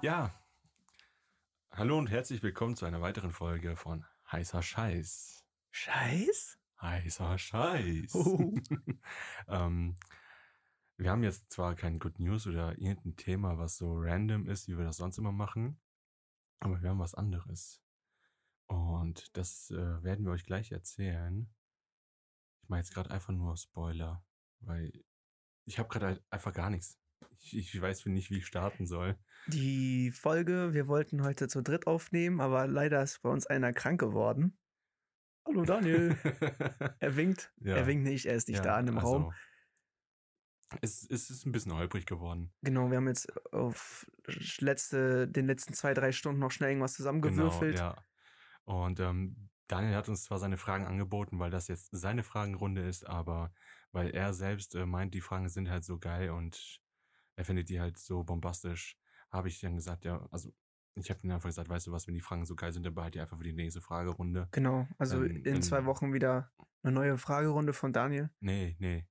Ja, hallo und herzlich willkommen zu einer weiteren Folge von Heißer Scheiß. Scheiß? Heißer Scheiß. Oh. ähm, wir haben jetzt zwar kein Good News oder irgendein Thema, was so random ist, wie wir das sonst immer machen, aber wir haben was anderes. Und das äh, werden wir euch gleich erzählen. Ich mache jetzt gerade einfach nur Spoiler, weil ich habe gerade einfach gar nichts. Ich, ich weiß nicht, wie ich starten soll. Die Folge, wir wollten heute zu dritt aufnehmen, aber leider ist bei uns einer krank geworden. Hallo Daniel. er winkt. Ja. Er winkt nicht, er ist nicht Ja, da in dem also, Raum. Es, es ist ein bisschen holprig geworden. Genau, wir haben jetzt auf letzte, den letzten zwei, drei Stunden noch schnell irgendwas zusammengewürfelt. Genau, ja. Und ähm, Daniel hat uns zwar seine Fragen angeboten, weil das jetzt seine Fragenrunde ist, aber weil er selbst äh, meint, die Fragen sind halt so geil und er findet die halt so bombastisch, habe ich dann gesagt, ja, also ich habe ihm einfach gesagt, weißt du was, wenn die Fragen so geil sind, dann behalte die einfach für die nächste Fragerunde. Genau, also Ähm, in zwei Wochen wieder eine neue Fragerunde von Daniel. Nee, nee.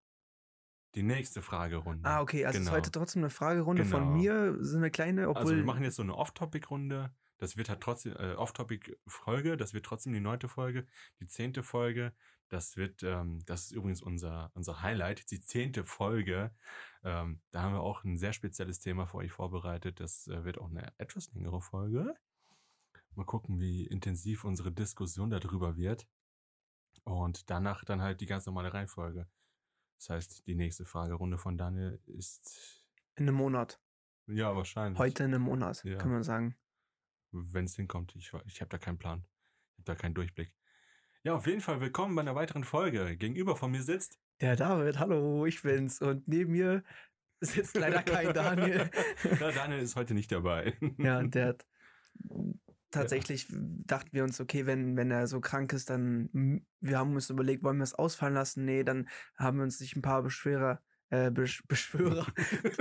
Die nächste Fragerunde. Ah, okay, also es ist Genau. heute trotzdem eine Fragerunde von Genau. mir, so eine kleine, obwohl. Also wir machen jetzt so eine Off-Topic-Runde. Das wird halt trotzdem, äh, Off-Topic-Folge, das wird trotzdem die neunte Folge, die zehnte Folge. Das wird, ähm, das ist übrigens unser, unser Highlight, die zehnte Folge. Ähm, da haben wir auch ein sehr spezielles Thema für euch vorbereitet. Das äh, wird auch eine etwas längere Folge. Mal gucken, wie intensiv unsere Diskussion darüber wird. Und danach dann halt die ganz normale Reihenfolge. Das heißt, die nächste Fragerunde von Daniel ist, in einem Monat. ja, wahrscheinlich. Heute in einem Monat, Ja. kann man sagen. wenn es hinkommt. Ich, ich habe da keinen Plan. Ich habe da keinen Durchblick. Ja, auf jeden Fall willkommen bei einer weiteren Folge. Gegenüber von mir sitzt. Der David, hallo, ich bin's. Und neben mir sitzt leider kein Daniel. Ja, Daniel ist heute nicht dabei. ja, der hat tatsächlich dachten wir uns, okay, wenn, wenn er so krank ist, dann wir haben uns überlegt, wollen wir es ausfallen lassen? Nee, dann haben wir uns sich ein paar Beschwerer, äh, Besch Beschwörer,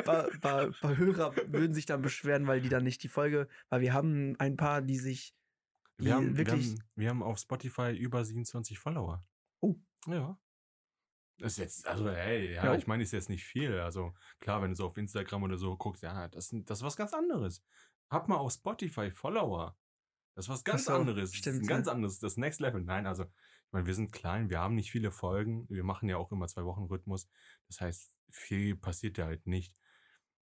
paar, paar, paar Hörer würden sich dann beschweren, weil die dann nicht die Folge, weil wir haben ein paar, die sich Wir haben, wir, wirklich haben, wir haben auf Spotify über 27 Follower. Oh. Ja. Das ist jetzt, also hey, ja, Ja. ich meine, ist jetzt nicht viel. Also klar, wenn du so auf Instagram oder so guckst, ja, das, das ist was ganz anderes. Hab mal auf Spotify Follower. Das ist was ganz so, anderes. das stimmt, ist ein ja. ganz anderes, das Next Level. Nein, also, ich meine, wir sind klein, wir haben nicht viele Folgen. Wir machen ja auch immer zwei Wochen Rhythmus. Das heißt, viel passiert da halt nicht.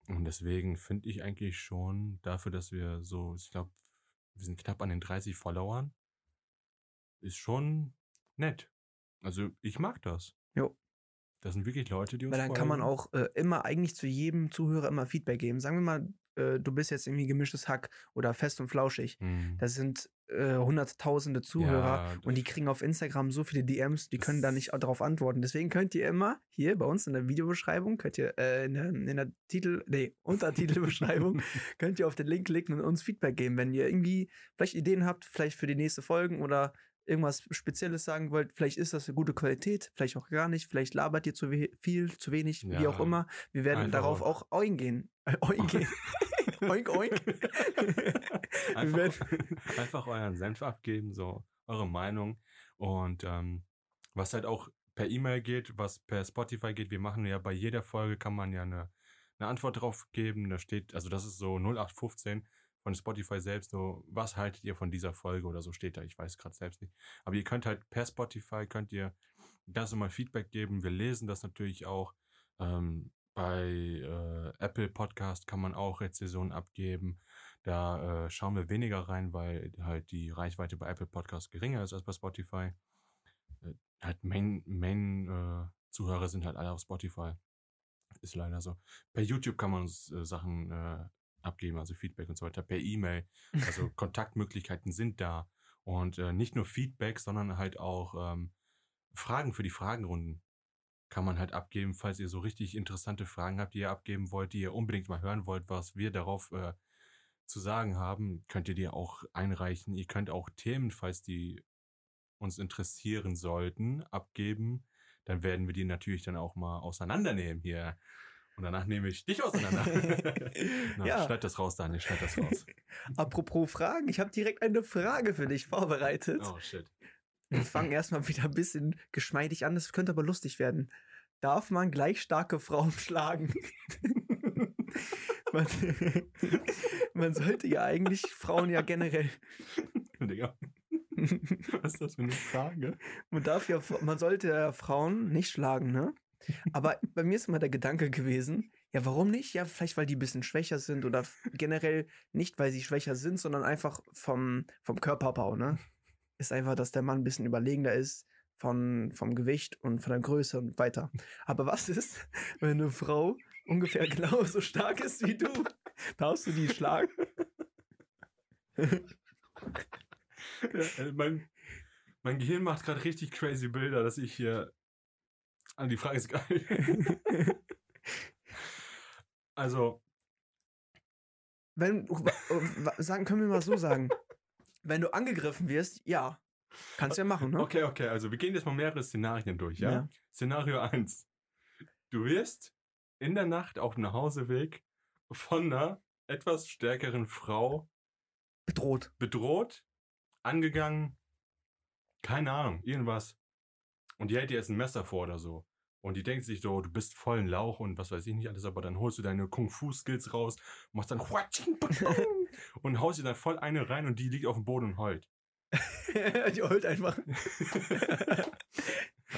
Und deswegen finde ich eigentlich schon dafür, dass wir so, ich glaube, wir sind knapp an den 30 Followern, ist schon nett. Also ich mag das. Jo. Das sind wirklich Leute, die uns Weil dann kann man folgen. auch äh, immer eigentlich zu jedem Zuhörer immer Feedback geben. Sagen wir mal, äh, du bist jetzt irgendwie gemischtes Hack oder fest und flauschig. Hm. Das sind äh, hunderttausende Zuhörer Ja, und die kriegen auf Instagram so viele DMs, die können da nicht darauf antworten. Deswegen könnt ihr immer hier bei uns in der Videobeschreibung, könnt ihr äh, in, der, in der Titel, nee, Untertitelbeschreibung, könnt ihr auf den Link klicken und uns Feedback geben, wenn ihr irgendwie vielleicht Ideen habt, vielleicht für die nächste Folgen oder irgendwas Spezielles sagen wollt. Vielleicht ist das eine gute Qualität, vielleicht auch gar nicht, vielleicht labert ihr zu viel, zu wenig, wie Ja, auch immer. Wir werden einfach darauf auch eingehen. Äh, oink, oink. Wir einfach, einfach euren Senf abgeben, so eure Meinung. Und ähm, was halt auch per E-Mail geht, was per Spotify geht, wir machen ja bei jeder Folge kann man ja eine, eine Antwort drauf geben. Da steht, also das ist so 0815 von Spotify selbst, so, was haltet ihr von dieser Folge oder so steht da, ich weiß gerade selbst nicht. Aber ihr könnt halt per Spotify, könnt ihr ganz normal Feedback geben. Wir lesen das natürlich auch. Ähm, bei äh, Apple Podcast kann man auch Rezensionen abgeben. Da äh, schauen wir weniger rein, weil halt die Reichweite bei Apple Podcast geringer ist als bei Spotify. Äh, halt Main, Main äh, Zuhörer sind halt alle auf Spotify. Ist leider so. Bei YouTube kann man uns äh, Sachen äh, abgeben, also Feedback und so weiter, per E-Mail. Also Kontaktmöglichkeiten sind da. Und äh, nicht nur Feedback, sondern halt auch ähm, Fragen für die Fragenrunden kann man halt abgeben, falls ihr so richtig interessante Fragen habt, die ihr abgeben wollt, die ihr unbedingt mal hören wollt, was wir darauf äh, zu sagen haben, könnt ihr die auch einreichen. Ihr könnt auch Themen, falls die uns interessieren sollten, abgeben. Dann werden wir die natürlich dann auch mal auseinandernehmen hier. Und danach nehme ich dich auseinander. Na, Ja. Schneid das raus, Daniel, schneid das raus. Apropos Fragen, ich habe direkt eine Frage für dich vorbereitet. Oh, shit. Wir fangen erstmal wieder ein bisschen geschmeidig an, das könnte aber lustig werden. Darf man gleich starke Frauen schlagen? man, man sollte ja eigentlich Frauen ja generell. Digga. Was ist das für eine Frage? Man darf ja, man sollte ja Frauen nicht schlagen, ne? Aber bei mir ist immer der Gedanke gewesen, ja, warum nicht? Ja, vielleicht, weil die ein bisschen schwächer sind oder generell nicht, weil sie schwächer sind, sondern einfach vom, vom Körperbau, ne? Ist einfach, dass der Mann ein bisschen überlegender ist von, vom Gewicht und von der Größe und weiter. Aber was ist, wenn eine Frau ungefähr genauso stark ist wie du? Darfst du die schlagen? Ja, äh, mein, mein Gehirn macht gerade richtig crazy Bilder, dass ich hier. Ah, die Frage ist geil. Also, Wenn, wa- sagen, können wir mal so sagen, wenn du angegriffen wirst, ja, kannst ja machen, ne? okay, okay, also wir gehen jetzt mal mehrere Szenarien durch, ja? Ja. Szenario 1. Du wirst in der Nacht auf dem Nachhauseweg von einer etwas stärkeren Frau Bedroht. bedroht, angegangen, keine Ahnung, irgendwas. Und die hält dir jetzt ein Messer vor oder so. Und die denkt sich so, du bist voll ein Lauch und was weiß ich nicht alles, aber dann holst du deine Kung-Fu-Skills raus, machst dann und haust dir dann voll eine rein und die liegt auf dem Boden und heult. die heult einfach.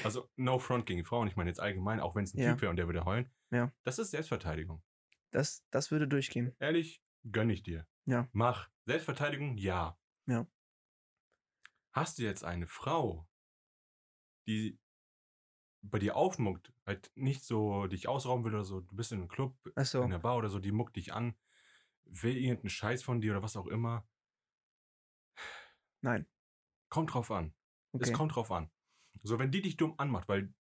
Also no front gegen Frauen, ich meine jetzt allgemein, auch wenn es ein Ja. Typ wäre und der würde heulen. Ja. Das ist Selbstverteidigung. Das, das würde durchgehen. Ehrlich, gönn ich dir. Ja. Mach. Selbstverteidigung, ja. Ja. Hast du jetzt eine Frau, die bei dir aufmuckt, halt nicht so dich ausrauben will oder so, du bist in einem Club, Achso. in der Bar oder so, die muckt dich an, will irgendeinen Scheiß von dir oder was auch immer. Nein. Kommt drauf an. Es Okay. kommt drauf an. So, wenn die dich dumm anmacht, weil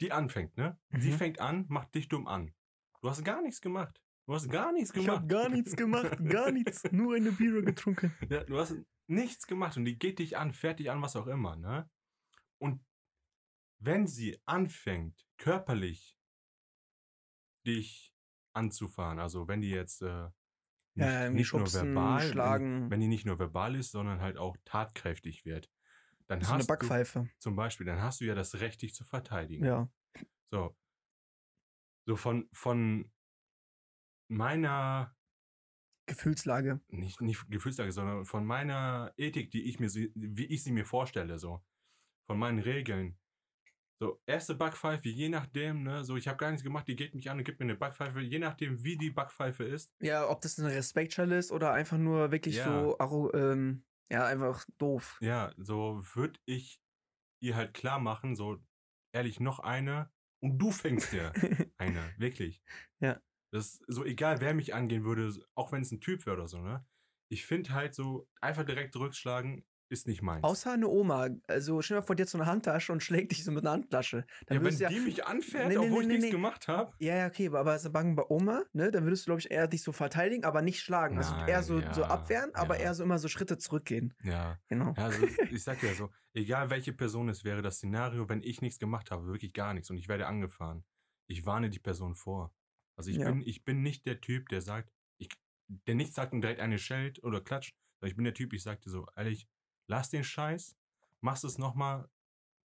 die anfängt, ne? Sie Mhm. fängt an, macht dich dumm an. Du hast gar nichts gemacht. Du hast gar nichts Ich gemacht. habe gar nichts gemacht, gar nichts. Nur eine Bier getrunken. Ja, du hast nichts gemacht und die geht dich an, fährt dich an, was auch immer, ne? Und wenn sie anfängt, körperlich dich anzufahren, also wenn die jetzt äh, nicht, irgendwie nicht nur schubsen, verbal, schlagen. Wenn, wenn die nicht nur verbal ist, sondern halt auch tatkräftig wird, dann eine hast du Backpfeife. zum Beispiel, dann hast du ja das Recht, dich zu verteidigen. Ja. So. So von, von meiner Gefühlslage. nicht, nicht Gefühlslage, sondern von meiner Ethik, die ich mir, wie ich sie mir vorstelle, so. Von meinen Regeln. So, erste Backpfeife, je nachdem, ne, so, ich habe gar nichts gemacht, die geht mich an und gibt mir eine Backpfeife, je nachdem, wie die Backpfeife ist. Ja, ob das eine Respektschelle ist oder einfach nur wirklich Ja. so, ähm, ja, einfach doof. Ja, so würde ich ihr halt klar machen, so, ehrlich, noch eine und du fängst dir eine, wirklich. Ja. Das ist so egal, wer mich angehen würde, auch wenn es ein Typ wäre oder so, ne. Ich finde halt so, einfach direkt zurückschlagen, ist nicht meins. Außer eine Oma. Also stell dir mal vor, dir hat so eine Handtasche und schlägt dich so mit einer Handtasche. Dann ja, wenn ja, die mich anfährt, Nee, nee, obwohl nee, ich nichts gemacht habe. ja, ja, okay, aber aber sagen bei Oma, ne, dann würdest du, glaube ich, eher dich so verteidigen, aber nicht schlagen. also eher Nein, so, so ja, abwehren, aber eher so immer so Schritte zurückgehen. Ja, Genau. also ich sag ja so, egal welche Person es wäre, das Szenario, wenn ich nichts gemacht habe, wirklich gar nichts und ich werde angefahren, ich warne die Person vor. Also ich bin, ich bin nicht der Typ, der sagt, ich, der nicht sagt und direkt eine schellt oder klatscht, sondern ich bin der Typ, ich sagte so, ehrlich, lass den Scheiß, machst es nochmal,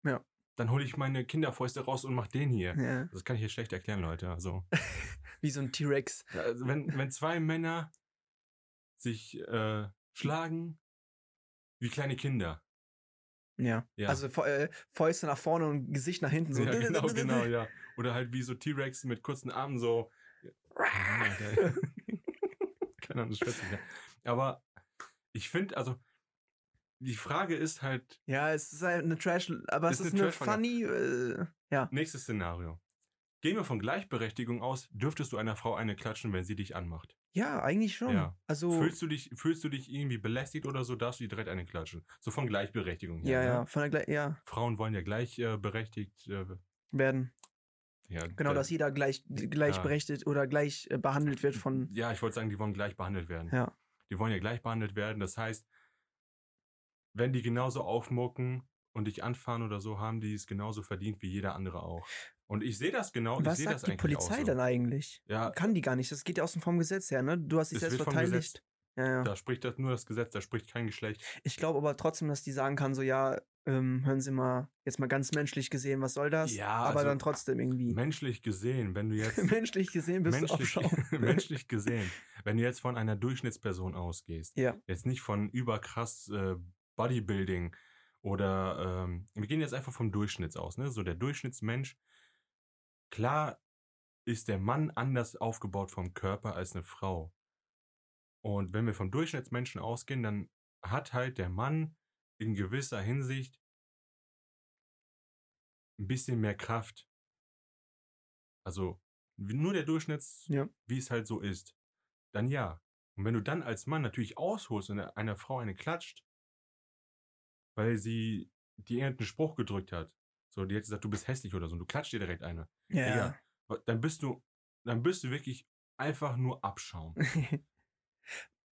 Ja. dann hole ich meine Kinderfäuste raus und mach den hier. Ja. Das kann ich hier schlecht erklären, Leute. Also, Wie so ein T-Rex. Also wenn, wenn zwei Männer sich äh, schlagen wie kleine Kinder. Ja. Ja. Also äh, Fäuste nach vorne und Gesicht nach hinten. So. ja, genau, genau, ja. Oder halt wie so T-Rex mit kurzen Armen so. Keine Ahnung, das schwätzt. Aber ich finde, also, die Frage ist halt, Ja, es ist halt eine Trash, aber es ist eine eine funny, äh, ja. nächstes Szenario. Gehen wir von Gleichberechtigung aus, dürftest du einer Frau eine klatschen, wenn sie dich anmacht. Ja, eigentlich schon. Ja. Also, Fühlst du dich, fühlst du dich irgendwie belästigt oder so, darfst du dir direkt eine klatschen. So von Gleichberechtigung her. ja, ne? ja, von der Gle ja, Frauen wollen ja gleichberechtigt. Äh, berechtigt, äh, werden. ja, Genau, da- dass jeder gleich, gleichberechtigt oder gleich äh, behandelt wird von, Ja, ich wollte sagen, die wollen gleich behandelt werden. ja. Die wollen ja gleich behandelt werden. Das heißt, wenn die genauso aufmucken und dich anfahren oder so, haben die es genauso verdient wie jeder andere auch. Und ich sehe das genau. Was ich sehe das sagt die eigentlich Polizei auch so. dann eigentlich? Ja, Kann die gar nicht. Das geht ja aus dem vom Gesetz her, ne? Du hast dich selbst verteidigt. Ja, ja. da spricht das nur das Gesetz, da spricht kein Geschlecht. Ich glaube aber trotzdem, dass die sagen kann, so ja, ähm, hören Sie mal, jetzt mal ganz menschlich gesehen, was soll das? Ja, Aber also dann trotzdem irgendwie. Menschlich gesehen, wenn du jetzt menschlich gesehen bist du menschlich, Abschaum. menschlich gesehen, wenn du jetzt von einer Durchschnittsperson ausgehst, ja, jetzt nicht von überkrass äh, Bodybuilding oder ähm, wir gehen jetzt einfach vom Durchschnitts aus, ne? So der Durchschnittsmensch. Klar ist der Mann anders aufgebaut vom Körper als eine Frau. Und wenn wir vom Durchschnittsmenschen ausgehen, dann hat halt der Mann in gewisser Hinsicht ein bisschen mehr Kraft. Also nur der Durchschnitts, Ja. wie es halt so ist. Dann ja. Und wenn du dann als Mann natürlich ausholst und einer Frau eine klatscht, weil sie dir irgendeinen Spruch gedrückt hat, so die hat gesagt, du bist hässlich oder so, und du klatscht dir direkt eine, ja. Digga, dann bist du, dann bist du wirklich einfach nur Abschaum.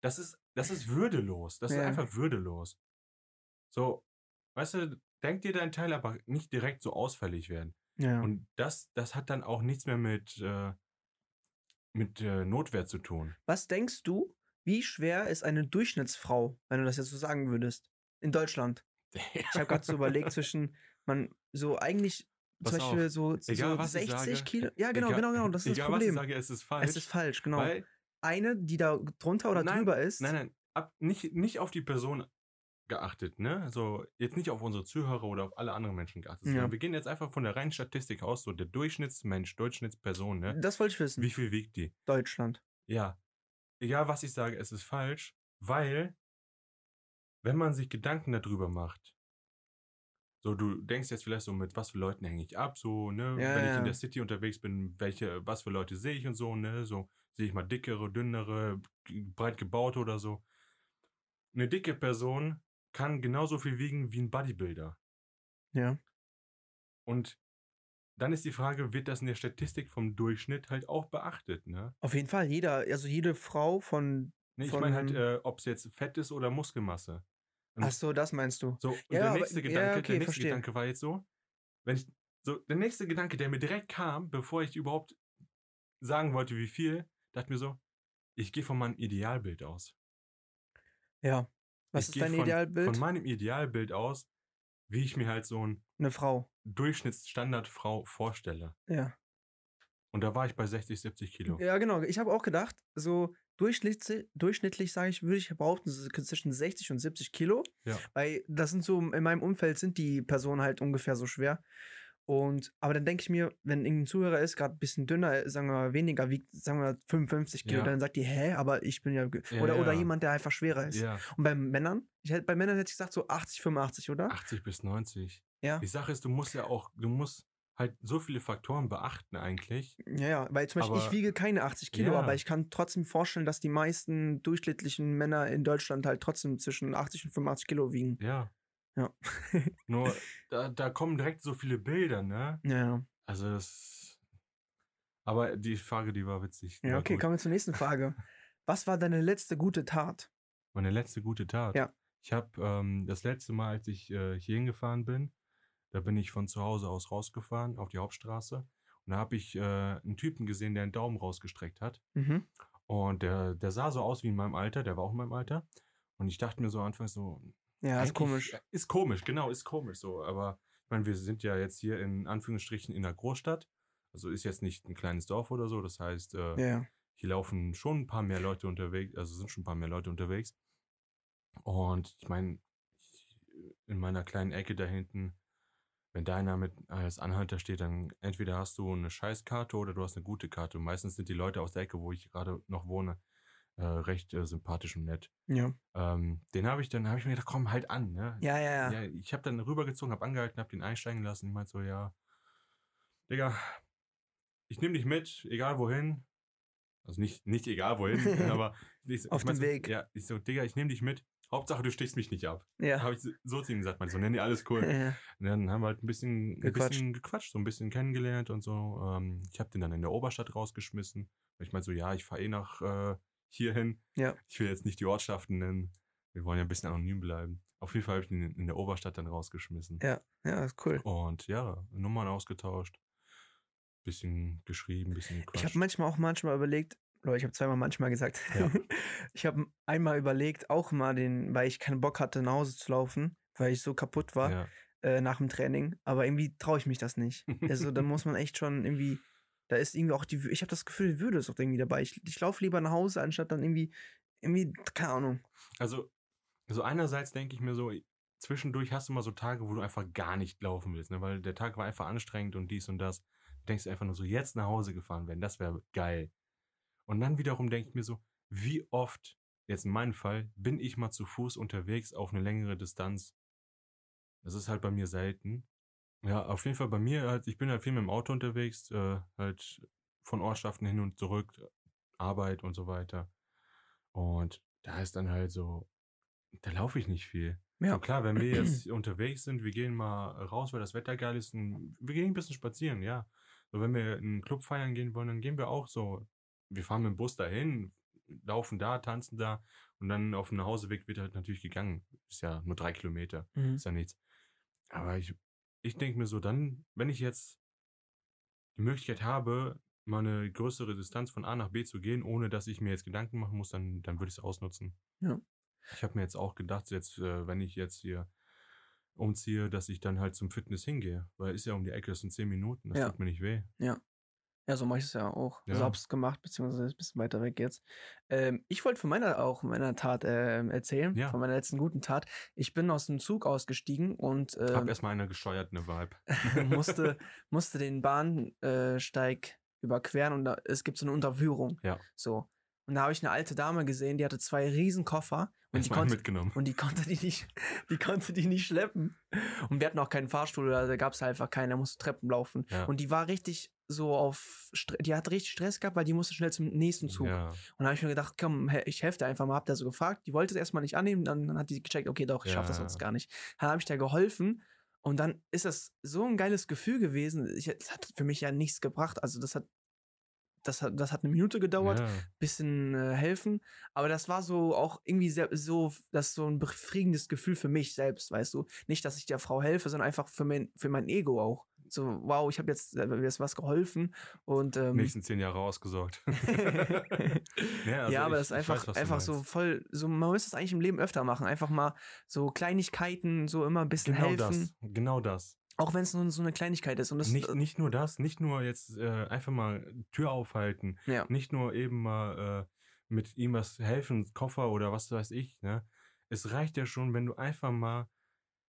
Das ist, das ist würdelos. Das ist Ja. einfach würdelos. So, weißt du, denk dir deinen Teil, aber nicht direkt so ausfällig werden. ja. Und das, das hat dann auch nichts mehr mit, äh, mit äh, Notwehr zu tun. Was denkst du, wie schwer ist eine Durchschnittsfrau, wenn du das jetzt so sagen würdest, in Deutschland? Ich habe gerade so überlegt zwischen, man, so eigentlich Pass zum Beispiel auf, so, so egal, was ich 60 sage, Kilo. Ja, genau, egal, genau, genau. Das ist egal, das Problem. was ich sage, es ist falsch. es ist falsch, genau. Weil, Eine, die da drunter oder nein, drüber ist. Nein, nein, ab, nicht, nicht auf die Person geachtet, ne? Also jetzt nicht auf unsere Zuhörer oder auf alle anderen Menschen geachtet. Ja. Wir gehen jetzt einfach von der reinen Statistik aus, so der Durchschnittsmensch, Durchschnittsperson, ne? Das wollte ich wissen. Wie viel wiegt die? Deutschland. Ja. Egal was ich sage, es ist falsch, weil wenn man sich Gedanken darüber macht, so du denkst jetzt vielleicht so, mit was für Leuten hänge ich ab, so, ne, Ja, wenn ich ja. in der City unterwegs bin, welche, was für Leute sehe ich und so, ne, so sehe ich mal dickere, dünnere, breit gebaute oder so. Eine dicke Person kann genauso viel wiegen wie ein Bodybuilder. Ja. Und dann ist die Frage, wird das in der Statistik vom Durchschnitt halt auch beachtet, ne? Auf jeden Fall. Jeder, also jede Frau von. Nee, ich meine halt, äh, ob es jetzt Fett ist oder Muskelmasse. Ach so, das meinst du. So, und Ja, der aber- nächste ja, Gedanke, okay, der nächste verstehe. Gedanke war jetzt so, wenn ich, so, der nächste Gedanke, der mir direkt kam, bevor ich überhaupt sagen wollte, wie viel, dachte mir so, ich gehe von meinem Idealbild aus. Ja. Was ich ist dein von, Idealbild? Von meinem Idealbild aus, wie ich mir halt so ein Eine Frau. Durchschnittsstandardfrau vorstelle. Ja. Und da war ich bei 60, 70 Kilo. Ja, genau. Ich habe auch gedacht, so durchschnittlich, durchschnittlich sage ich, würde ich behaupten, zwischen 60 und 70 Kilo. Ja. Weil das sind so, in meinem Umfeld sind die Personen halt ungefähr so schwer. Und, aber dann denke ich mir, wenn irgendein Zuhörer ist, gerade ein bisschen dünner, sagen wir weniger, wiegt, sagen wir 55 Kilo, Ja. dann sagt die, hä, aber ich bin ja, Ja, oder, oder ja. jemand, der einfach schwerer ist. Und bei Männern, ich hätte, bei Männern hätte ich gesagt so 80, 85, oder? 80 bis 90. Ja. Die Sache ist, du musst ja auch, du musst halt so viele Faktoren beachten eigentlich. Ja, ja, weil zum Beispiel ich Aber- wiege keine 80 Kilo, Ja. aber ich kann trotzdem vorstellen, dass die meisten durchschnittlichen Männer in Deutschland halt trotzdem zwischen 80 und 85 Kilo wiegen. Ja. Ja. Nur, da, da kommen direkt so viele Bilder, ne? Ja, ja. Also das. Aber die Frage, die war witzig. Ja, war okay, gut. kommen wir zur nächsten Frage. Was war deine letzte gute Tat? Meine letzte gute Tat. Ja. Ich habe ähm, das letzte Mal, als ich äh, hier hingefahren bin, da bin ich von zu Hause aus rausgefahren auf die Hauptstraße. Und da habe ich äh, einen Typen gesehen, der einen Daumen rausgestreckt hat. Mhm. Und der, der sah so aus wie in meinem Alter, der war auch in meinem Alter. Und ich dachte mir so anfangs so, Ja, ist komisch. Ist komisch, genau, ist komisch so. Aber ich meine, wir sind ja jetzt hier in Anführungsstrichen in einer Großstadt. Also ist jetzt nicht ein kleines Dorf oder so. Das heißt, äh, ja. hier laufen schon ein paar mehr Leute unterwegs, also sind schon ein paar mehr Leute unterwegs. Und ich meine, in meiner kleinen Ecke da hinten, wenn da einer mit als Anhalter steht, dann entweder hast du eine Scheißkarte oder du hast eine gute Karte. Und meistens sind die Leute aus der Ecke, wo ich gerade noch wohne, äh, recht äh, sympathisch und nett. Ja, Ähm, den habe ich dann, habe ich mir gedacht, komm halt an, ne? ja, ja. ja. Ja, ich habe dann rübergezogen, habe angehalten, habe den einsteigen lassen. Ich meinte so, ja, Digga, ich nehme dich mit, egal wohin. Also nicht, nicht egal wohin, aber ich, Auf ich meinte dem so, Weg. Ja, ich so, Digga, ich nehme dich mit. Hauptsache, du stichst mich nicht ab. Ja. Habe ich so- zu ihm gesagt, meinte so, nee, nee, alles cool. ja. Und dann haben wir halt ein bisschen, ein Gequatscht. bisschen gequatscht, so ein bisschen kennengelernt und so. Ähm, ich habe den dann in der Oberstadt rausgeschmissen. Ich meinte so, ja, ich fahre eh nach äh, hierhin. Ja. Ich will jetzt nicht die Ortschaften nennen. Wir wollen ja ein bisschen anonym bleiben. Auf jeden Fall habe ich ihn in der Oberstadt dann rausgeschmissen. Ja, ja, ist cool. Und ja, Nummern ausgetauscht. Bisschen geschrieben, bisschen Ich gequatscht. habe manchmal auch manchmal überlegt, oder ich habe zweimal manchmal gesagt. Ja. ich habe einmal überlegt, auch mal den, weil ich keinen Bock hatte, nach Hause zu laufen, weil ich so kaputt war Ja. äh, nach dem Training. Aber irgendwie traue ich mich das nicht. Also da muss man echt schon irgendwie, da ist irgendwie auch die, ich habe das Gefühl, die Würde ist auch irgendwie dabei. Ich, ich laufe lieber nach Hause, anstatt dann irgendwie, irgendwie, keine Ahnung. Also, also einerseits denke ich mir so, zwischendurch hast du mal so Tage, wo du einfach gar nicht laufen willst, ne? weil der Tag war einfach anstrengend und dies und das. Du denkst einfach nur so, jetzt nach Hause gefahren werden, das wäre geil. Und dann wiederum denke ich mir so, wie oft, jetzt in meinem Fall, bin ich mal zu Fuß unterwegs auf eine längere Distanz. Das ist halt bei mir selten. Ja, auf jeden Fall bei mir, halt, ich bin halt viel mit dem Auto unterwegs, äh, halt von Ortschaften hin und zurück, Arbeit und so weiter. Und da ist dann halt so, da laufe ich nicht viel. Ja. So klar, wenn wir jetzt unterwegs sind, wir gehen mal raus, weil das Wetter geil ist, und wir gehen ein bisschen spazieren, ja. So, wenn wir in einen Club feiern gehen wollen, dann gehen wir auch so, wir fahren mit dem Bus dahin, laufen da, tanzen da und dann auf dem Nachhauseweg wird halt natürlich gegangen. Ist ja nur drei Kilometer, Mhm. ist ja nichts. Aber ich, ich denke mir so, dann, wenn ich jetzt die Möglichkeit habe, mal eine größere Distanz von A nach B zu gehen, ohne dass ich mir jetzt Gedanken machen muss, dann, dann würde ich es ausnutzen. Ja. Ich habe mir jetzt auch gedacht, jetzt, äh, wenn ich jetzt hier umziehe, dass ich dann halt zum Fitness hingehe, weil ist ja um die Ecke, das sind zehn Minuten, das Ja. tut mir nicht weh. Ja, so mache ich es ja auch. Ja. hab's gemacht, beziehungsweise ein bisschen weiter weg jetzt. Ähm, ich wollte von meiner auch meiner Tat ähm, erzählen, Ja. von meiner letzten guten Tat. Ich bin aus dem Zug ausgestiegen und Hab ähm, erstmal eine Vibe. musste, musste den Bahnsteig überqueren und da, es gibt so eine Unterführung. Ja. So. Und da habe ich eine alte Dame gesehen, die hatte zwei riesen Koffer und die konnte, mitgenommen. und die konnte die nicht, die konnte die nicht schleppen. Und wir hatten auch keinen Fahrstuhl, da gab es einfach keinen, der musste Treppen laufen. Ja. Und die war richtig so auf, die hat richtig Stress gehabt, weil die musste schnell zum nächsten Zug. Ja, Und da habe ich mir gedacht, komm, ich helfe dir einfach mal, hab da so gefragt. Die wollte es erstmal nicht annehmen, dann, dann hat die gecheckt, okay, doch, ich schaff das Ja. sonst gar nicht. Dann habe ich da geholfen und dann ist das so ein geiles Gefühl gewesen. Ich, das hat für mich ja nichts gebracht. Also das hat, das hat, das hat eine Minute gedauert, ja. bisschen äh, helfen, aber das war so auch irgendwie sehr, so, das so ein befriedigendes Gefühl für mich selbst, weißt du. Nicht, dass ich der Frau helfe, sondern einfach für mein, für mein Ego auch. So, wow, ich habe jetzt, äh, mir ist was geholfen und ähm, nächsten zehn Jahre ausgesorgt. Ja, also ja, aber ich- das ist einfach, weiß, einfach so voll, so, man müsste es eigentlich im Leben öfter machen. Einfach mal so Kleinigkeiten, so immer ein bisschen Genau helfen. das, genau das. Auch wenn es nur so eine Kleinigkeit ist. Und das, nicht, nicht nur das, nicht nur jetzt äh, einfach mal Tür aufhalten, ja, nicht nur eben mal äh, mit ihm was helfen, Koffer oder was weiß ich, ne? Es reicht ja schon, wenn du einfach mal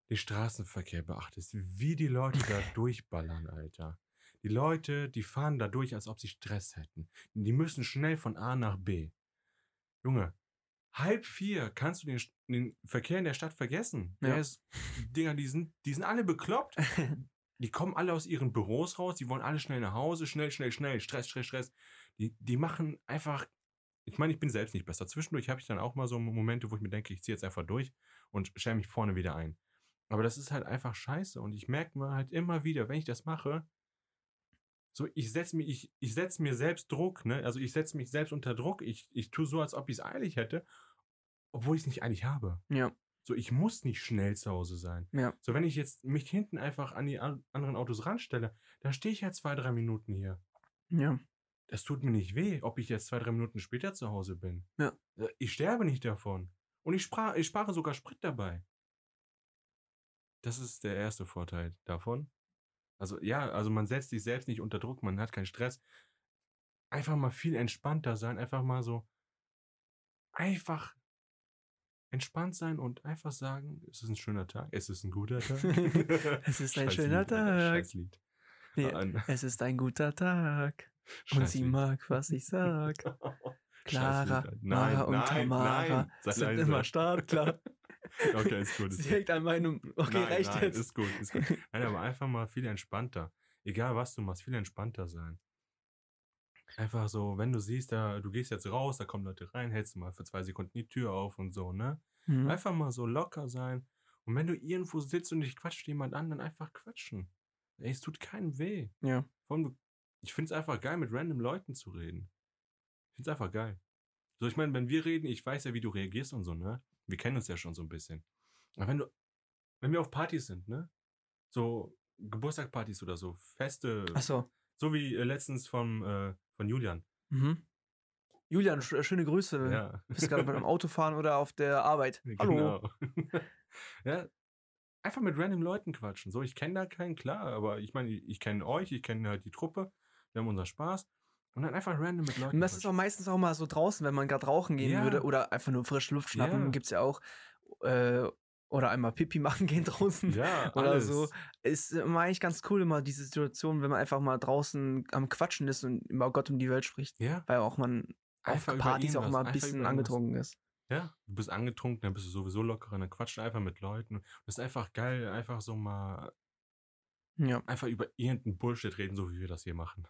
den Straßenverkehr beachtest, wie die Leute da durchballern, Alter. Die Leute, die fahren da durch, als ob sie Stress hätten. Die müssen schnell von A nach B. Junge, halb vier kannst du den, den Verkehr in der Stadt vergessen. Ja. ist, Dinger, die sind, die sind alle bekloppt. Die kommen alle aus ihren Büros raus, die wollen alle schnell nach Hause, schnell, schnell, schnell, Stress, Stress, Stress. Die, die machen einfach, ich meine, ich bin selbst nicht besser. Zwischendurch habe ich dann auch mal so Momente, wo ich mir denke, ich ziehe jetzt einfach durch und stelle mich vorne wieder ein. Aber das ist halt einfach scheiße und ich merke mir halt immer wieder, wenn ich das mache, so ich setze mir, ich, ich setz mir selbst Druck, ne? Also ich setze mich selbst unter Druck. Ich, ich tue so, als ob ich es eilig hätte, obwohl ich es nicht eilig habe. ja, So, ich muss nicht schnell zu Hause sein. ja, So, wenn ich jetzt mich hinten einfach an die an anderen Autos ranstelle, da stehe ich ja zwei, drei Minuten hier. ja, Das tut mir nicht weh, ob ich jetzt zwei, drei Minuten später zu Hause bin. Ja. Äh, Ich sterbe nicht davon. Und ich, spra ich spare sogar Sprit dabei. Das ist der erste Vorteil davon. Also ja, also man setzt sich selbst nicht unter Druck, man hat keinen Stress. Einfach mal viel entspannter sein, einfach mal so einfach entspannt sein und einfach sagen, es ist ein schöner Tag, es ist ein guter Tag. Es ist ein Scheiß schöner Lied, Tag. scheiß Lied. Nee, es ist ein guter Tag und sie Lied. mag, was ich sag. Clara, Alter. Mara und nein, Tamara nein, sind leise. immer startklar. Okay, ist gut. Ist gut. Direkt an meinem, okay, nein, reicht nein, jetzt. Ist gut, ist gut. Nein, aber einfach mal viel entspannter. Egal was du machst, viel entspannter sein. Einfach so, wenn du siehst, da, du gehst jetzt raus, da kommen Leute rein, hältst du mal für zwei Sekunden die Tür auf und so, ne? Mhm. Einfach mal so locker sein. Und wenn du irgendwo sitzt und dich quatscht jemand an, dann einfach quatschen. Ey, es tut keinem weh. Ja. Vor allem, du- ich finde es einfach geil, mit random Leuten zu reden. Ich finde es einfach geil. So, ich meine, wenn wir reden, ich weiß ja, wie du reagierst und so, ne? Wir kennen uns ja schon so ein bisschen. Aber wenn du, wenn wir auf Partys sind, ne? So Geburtstagpartys oder so, Feste, Ach so. So wie äh, letztens vom, äh, von Julian. Mhm. Julian, sch schöne Grüße. Ja. Bist du gerade beim Autofahren oder auf der Arbeit? Hallo. Genau. ja, einfach mit random Leuten quatschen. So, ich kenne da keinen, klar, aber ich meine, ich, kenne euch, ich kenne halt die Truppe, wir haben unseren Spaß. Und dann einfach random mit Leuten. Und das ist auch meistens auch mal so draußen, wenn man gerade rauchen gehen Ja. würde oder einfach nur frische Luft schnappen, Ja. gibt's ja auch. Äh, oder einmal Pipi machen gehen draußen. ja, oder alles. so. Ist immer eigentlich ganz cool, immer diese Situation, wenn man einfach mal draußen am Quatschen ist und über Gott um die Welt spricht. Ja, Weil auch man Einfach auf Partys auch mal ein bisschen angetrunken ist. ja, du bist angetrunken, dann bist du sowieso lockerer, dann quatscht einfach mit Leuten. Das ist einfach geil, einfach so mal, Ja. einfach über irgendeinen Bullshit reden, so wie wir das hier machen.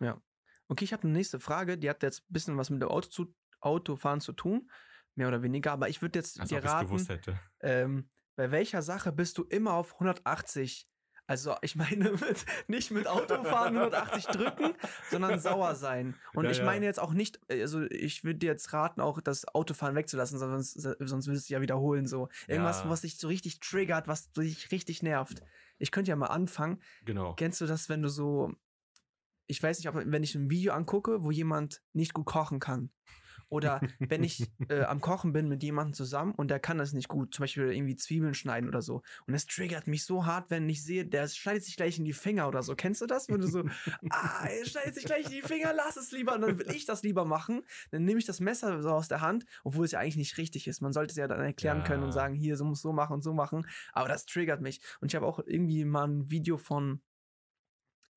Okay, ich habe eine nächste Frage, die hat jetzt ein bisschen was mit dem Auto zu, Autofahren zu tun, mehr oder weniger, aber ich würde jetzt Als dir raten, gewusst hätte. ähm, bei welcher Sache bist du immer auf 180? Also ich meine mit, nicht mit Autofahren 180 drücken, sondern sauer sein. Und Ja, ich meine jetzt auch nicht, also ich würde dir jetzt raten, auch das Autofahren wegzulassen, sonst, sonst würdest du ja wiederholen so. Irgendwas, Ja. was dich so richtig triggert, was dich richtig nervt. Ich könnte ja mal anfangen. Genau. Kennst du das, wenn du so, ich weiß nicht, ob, wenn ich ein Video angucke, wo jemand nicht gut kochen kann. Oder wenn ich äh, am Kochen bin mit jemandem zusammen und der kann das nicht gut, zum Beispiel irgendwie Zwiebeln schneiden oder so. Und es triggert mich so hart, wenn ich sehe, der schneidet sich gleich in die Finger oder so. Kennst du das? Wenn du so, ah, er schneidet sich gleich in die Finger, lass es lieber. Und dann will ich das lieber machen. Dann nehme ich das Messer so aus der Hand, obwohl es ja eigentlich nicht richtig ist. Man sollte es ja dann erklären können und Ja. sagen, hier, so muss so machen und so machen. Aber das triggert mich. Und ich habe auch irgendwie mal ein Video von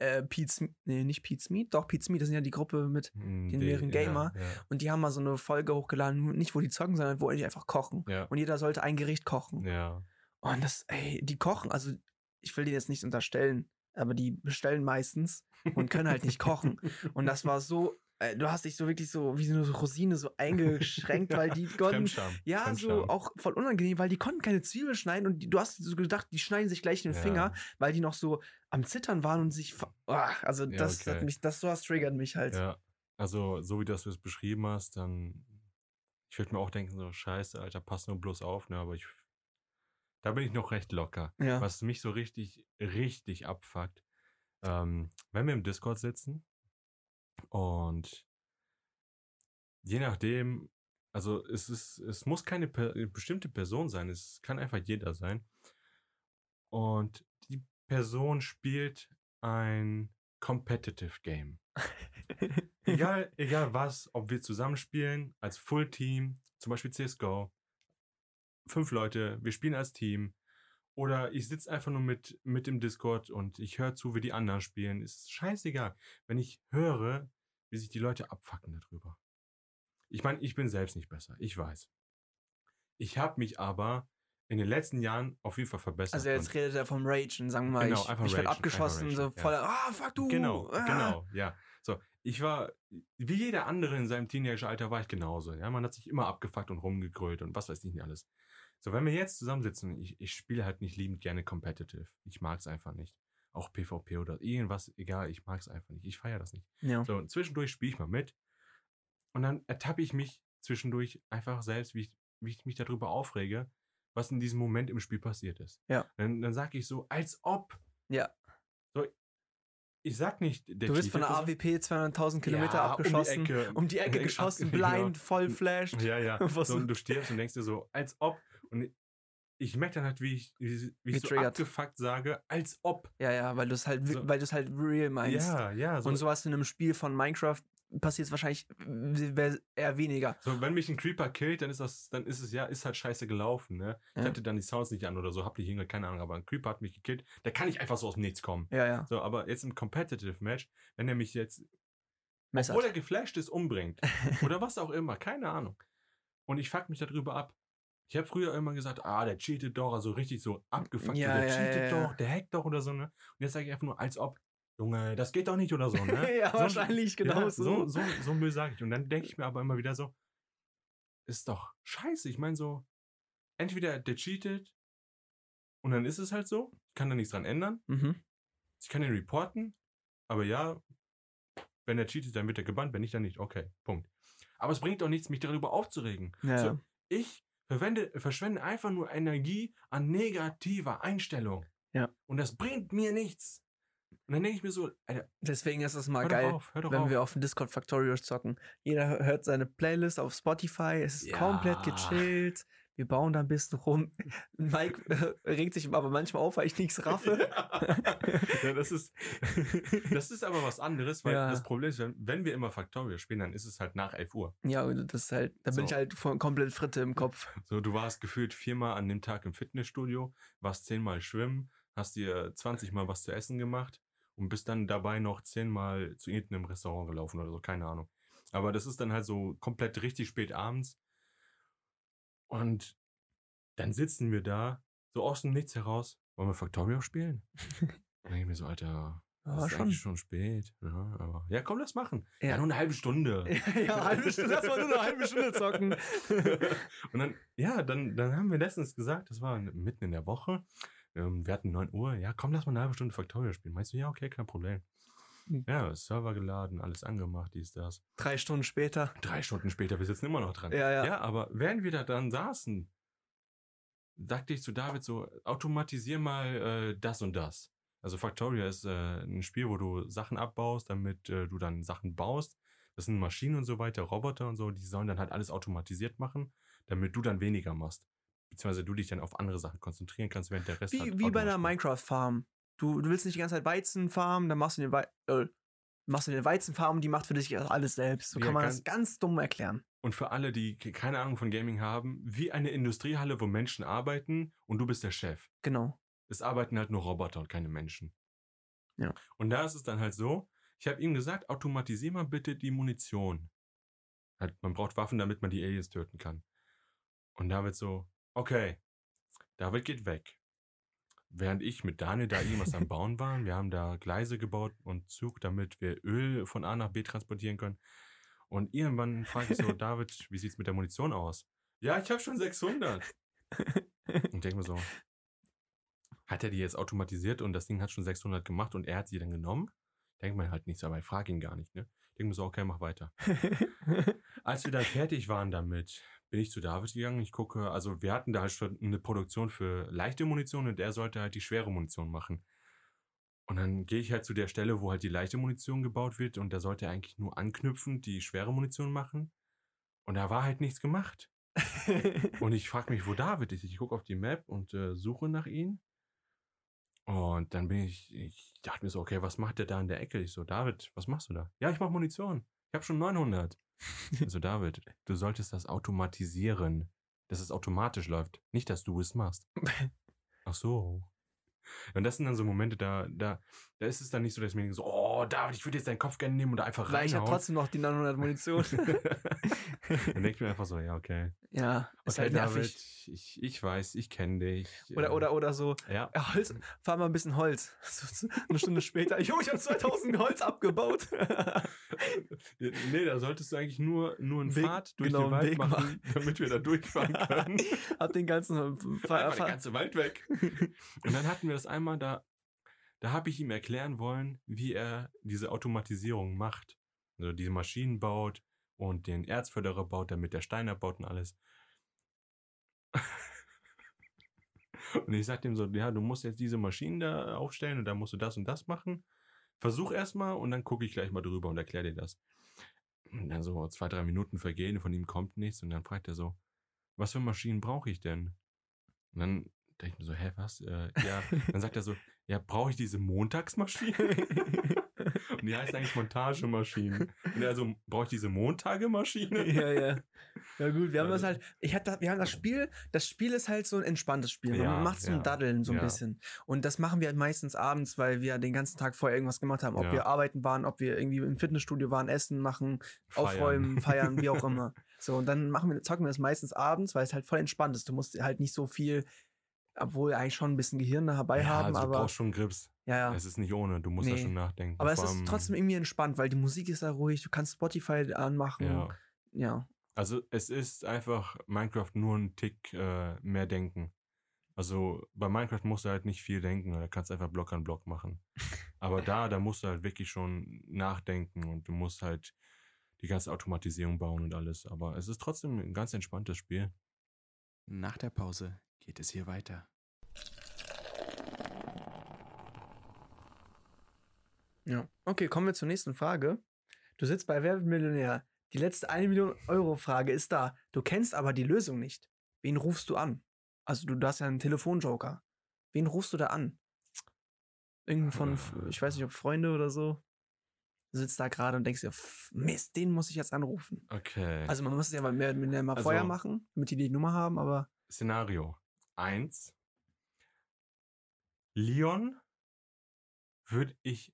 äh, Pete's, nee, nicht Pete's Meat, doch Pete's Meat, das sind ja die Gruppe mit, Hm, den wären Gamer. Ja, und die haben mal so eine Folge hochgeladen, nicht wo die zocken, sondern wo die einfach kochen. ja, Und jeder sollte ein Gericht kochen. ja. Und das, ey, die kochen, also ich will denen jetzt nicht unterstellen, aber die bestellen meistens und können halt nicht kochen. Und das war so, du hast dich so wirklich so wie so eine Rosine so eingeschränkt, weil die konnten, Fremdscham. ja, so auch voll unangenehm, weil die konnten keine Zwiebel schneiden und die, du hast so gedacht, die schneiden sich gleich in den Ja. Finger, weil die noch so am Zittern waren und sich, ah, also Ja, das hat okay. mich, das sowas triggert mich halt. Ja, also so wie du es beschrieben hast, dann, ich würde mir auch denken, so scheiße, Alter, pass nur bloß auf, ne, aber ich, da bin ich noch recht locker. Ja. Was mich so richtig, richtig abfuckt, ähm, wenn wir im Discord sitzen und je nachdem, also es ist, es muss keine per bestimmte Person sein, es kann einfach jeder sein. Und die Person spielt ein Competitive Game. egal, egal was, ob wir zusammenspielen, als Full Team, zum Beispiel CSGO, fünf Leute, wir spielen als Team, oder ich sitze einfach nur mit, mit im Discord und ich höre zu, wie die anderen spielen, ist scheißegal. Wenn ich höre, wie sich die Leute abfacken darüber. Ich meine, ich bin selbst nicht besser, ich weiß. Ich habe mich aber in den letzten Jahren auf jeden Fall verbessert. Also jetzt redet er vom Ragen, sagen wir mal, Genau, ich, einfach ich werde ragen, abgeschossen, einfach so ragen, ja. voll, ah, fuck du. Genau, ah. genau, ja. So, ich war, wie jeder andere in seinem Teenageralter war ich genauso. Ja, man hat sich immer abgefuckt und rumgegrölt und was weiß ich nicht alles. So, wenn wir jetzt zusammensitzen, ich, ich spiele halt nicht liebend gerne competitive. Ich mag es einfach nicht. Auch PvP oder irgendwas, egal, ich mag es einfach nicht. Ich feiere das nicht. Ja. So, und zwischendurch spiele ich mal mit. Und dann ertappe ich mich zwischendurch einfach selbst, wie ich, wie ich mich darüber aufrege, was in diesem Moment im Spiel passiert ist. Ja. Dann, dann sage ich so, als ob. Ja. So, ich sag nicht, der Du bist von der. AWP 200.000 Kilometer Ja, abgeschossen, Um die Ecke, um die Ecke geschossen, genau. blind, voll flashed. Ja, ja. So- und du stirbst und denkst dir so, als ob. Und ich merke dann halt, wie ich, wie, wie ich so abgefuckt sage, als ob. Ja, ja, weil du es halt, So. weil du es halt real meinst. Ja, ja. So, Und sowas in einem Spiel von Minecraft passiert es wahrscheinlich eher weniger. so, wenn mich ein Creeper killt, dann ist das, dann ist es ja, ist halt scheiße gelaufen, ne? Ich Ja. hatte dann die Sounds nicht an oder so, hab die hingekriegt, keine Ahnung, aber ein Creeper hat mich gekillt, der kann nicht einfach so aus dem Nichts kommen. Ja, ja. So, aber jetzt im Competitive Match, wenn er mich jetzt Messert. obwohl er geflasht ist, umbringt. Oder was auch immer, keine Ahnung. Und ich fuck mich darüber ab. Ich habe früher immer gesagt, ah, der cheatet doch, also richtig so abgefuckt, Ja, der ja, cheatet ja, doch, der hackt doch oder so, ne? Und jetzt sage ich einfach nur, als ob, Junge, das geht doch nicht oder so, ne? ja, so, wahrscheinlich genau ja, so. so. So, so Müll sage ich. Und dann denke ich mir aber immer wieder so, ist doch scheiße. Ich meine so, entweder der cheatet und dann ist es halt so, ich kann da nichts dran ändern, Mhm. ich kann ihn reporten, aber ja, wenn er cheatet, dann wird er gebannt, wenn nicht, dann nicht. Okay, Punkt. Aber es bringt doch nichts, mich darüber aufzuregen. Ja, So, ich verwende, verschwende einfach nur Energie an negativer Einstellung. Ja. Und das bringt mir nichts. Und dann denke ich mir so, Alter, Deswegen ist es mal geil, auf, wenn auf. wir auf dem Discord Factorios zocken. Jeder hört seine Playlist auf Spotify, es ist Ja. komplett gechillt. Wir bauen da ein bisschen rum. Mike äh, regt sich aber manchmal auf, weil ich nichts raffe. ja, das ist, das ist aber was anderes, weil Ja. das Problem ist, wenn, wenn wir immer Factorio spielen, dann ist es halt nach 11 Uhr. Ja, und das ist halt, da bin So. ich halt voll, komplett Fritte im Kopf. So, du warst gefühlt viermal an dem Tag im Fitnessstudio, warst zehnmal schwimmen, hast dir 20 Mal was zu essen gemacht und bist dann dabei noch zehnmal zu irgendeinem Restaurant gelaufen oder so, keine Ahnung. Aber das ist dann halt so komplett richtig spät abends. Und dann sitzen wir da, so aus dem Nichts heraus, wollen wir Factorio spielen? Dann denke ich mir so, Alter, Ja, das ist schon. eigentlich schon spät. Ja, aber, ja, komm, lass machen. Ja, Ja. nur eine halbe Stunde. ja, halbe Stunde, lass mal nur eine halbe Stunde zocken. und dann, ja, dann, dann haben wir letztens gesagt, das war mitten in der Woche, ähm, wir hatten 9 Uhr, ja, komm, lass mal eine halbe Stunde Factorio spielen. Meinst du, ja, okay, kein Problem. Hm. Ja, Server geladen, alles angemacht, dies, das. Drei Stunden später. Drei Stunden später, wir sitzen immer noch dran. Ja, ja. Ja, aber während wir da dann saßen, sagte ich zu David so, automatisier mal äh, das und das. Also Factorio ist äh, ein Spiel, wo du Sachen abbaust, damit äh, du dann Sachen baust. Das sind Maschinen und so weiter, Roboter und so, die sollen dann halt alles automatisiert machen, damit du dann weniger machst. Beziehungsweise du dich dann auf andere Sachen konzentrieren kannst, während der Rest Wie, halt wie bei einer. Minecraft-Farm. Du, du willst nicht die ganze Zeit Weizen farmen, dann machst du den, Wei äh, machst du den Weizenfarm, die macht für dich alles selbst. So Ja, kann man ganz- das ganz dumm erklären. Und für alle, die ke- keine Ahnung von Gaming haben, wie eine Industriehalle, wo Menschen arbeiten und du bist der Chef. Genau. Es arbeiten halt nur Roboter und keine Menschen. Ja. Und da ist es dann halt so, ich habe ihm gesagt, automatisier mal bitte die Munition. Halt, man braucht Waffen, damit man die Aliens töten kann. Und David so, okay, David geht weg. Während ich mit Daniel da irgendwas am Bauen war, wir haben da Gleise gebaut und Zug, damit wir Öl von A nach B transportieren können. Und irgendwann frage ich so, David, wie sieht's mit der Munition aus? Ja, ich habe schon 600. Und denke mir so, hat er die jetzt automatisiert und das Ding hat schon 600 gemacht und er hat sie dann genommen? Denkt man halt nicht so, aber ich frage ihn gar nicht, ne? Denke mir so, okay, mach weiter. Als wir dann fertig waren damit, bin ich zu David gegangen. Ich gucke, also wir hatten da halt schon eine Produktion für leichte Munition und der sollte halt die schwere Munition machen. Und dann gehe ich halt zu der Stelle, wo halt die leichte Munition gebaut wird und der sollte eigentlich nur anknüpfend die schwere Munition machen. Und da war halt nichts gemacht. Und ich frage mich, wo David ist. Ich gucke auf die Map und äh, suche nach ihm. Und dann bin ich, ich dachte mir so, okay, was macht der da in der Ecke? Ich so, David, was machst du da? Ja, ich mache Munition. Ich habe schon 900. Also David, du solltest das automatisieren, dass es automatisch läuft. Nicht, dass du es machst. Ach so. Und das sind dann so Momente, da, da, da ist es dann nicht so, dass ich mir denke so, oh, David, ich würde jetzt deinen Kopf gerne nehmen und da einfach Weil ich habe trotzdem noch die 900 Munition. dann denke ich mir einfach so, ja, okay. ja, ist Okay, halt David, nervig. ich, ich weiß, ich kenne dich. Oder, äh, oder, oder so, Ja. ja, Holz, fahr mal ein bisschen Holz. Eine Stunde später, jo, ich habe 2000 Holz abgebaut. Nee, da solltest du eigentlich nur, nur einen Weg- Pfad durch genau, den Wald Weg machen, damit wir da durchfahren können. hab den ganzen Fa Einfach der Fa ganze Wald weg. Und dann hatten wir das einmal, da, da habe ich ihm erklären wollen, wie er diese Automatisierung macht. Also diese Maschinen baut und den Erzförderer baut, damit der Stein abbaut und alles. Und ich sagte ihm so, ja, du musst jetzt diese Maschinen da aufstellen und dann musst du das und das machen. Versuch erstmal und dann gucke ich gleich mal drüber und erkläre dir das. Und dann so zwei, drei Minuten vergehen, von ihm kommt nichts und dann fragt er so, was für Maschinen brauche ich denn? Und dann denke ich mir so, hä, was? Äh, ja, dann sagt er so, ja, brauche ich diese Montagsmaschinen? Und die heißt eigentlich Montagemaschinen. Und er so, brauche ich diese Montagemaschine? ja, ja. Ja gut, wir haben das Also- halt, ich hatte, wir haben das Spiel, das Spiel ist halt so ein entspanntes Spiel. Man Ja, macht so ja, ein Daddeln so ein ja. bisschen. Und das machen wir halt meistens abends, weil wir den ganzen Tag vorher irgendwas gemacht haben. Ob wir arbeiten waren, ob wir irgendwie im Fitnessstudio waren, essen, machen, Feiern. aufräumen, feiern, wie auch immer. So, und dann machen wir, zocken wir das meistens abends, weil es halt voll entspannt ist. Du musst halt nicht so viel, obwohl eigentlich schon ein bisschen Gehirn dabei ja, haben, also du aber brauchst schon Grips. ja, ja. Es ist nicht ohne, du musst da Nee. schon nachdenken. Aber es ist trotzdem irgendwie entspannt, weil die Musik ist da ruhig, du kannst Spotify anmachen. Ja. ja. Also es ist einfach Minecraft nur ein Tick äh, mehr denken. Also bei Minecraft musst du halt nicht viel denken, da kannst du einfach Block an Block machen. Aber da, da musst du halt wirklich schon nachdenken und du musst halt die ganze Automatisierung bauen und alles. Aber es ist trotzdem ein ganz entspanntes Spiel. Nach der Pause geht es hier weiter. Ja. Okay, kommen wir zur nächsten Frage. Du sitzt bei Wer wird Millionär. Die letzte 1 Million Euro Frage ist da. Du kennst aber die Lösung nicht. wen rufst du an? Also du, hast ja einen Telefonjoker. Wen rufst du da an? Irgend von, Ah. ich weiß nicht, ob Freunde oder so. Du sitzt da gerade und denkst dir, "Pff, Mist, den muss ich jetzt anrufen. Okay. Also man muss es ja mal mehr, mehr mal Also- vorher machen, damit die die Nummer haben, aber Szenario 1. Leon würde ich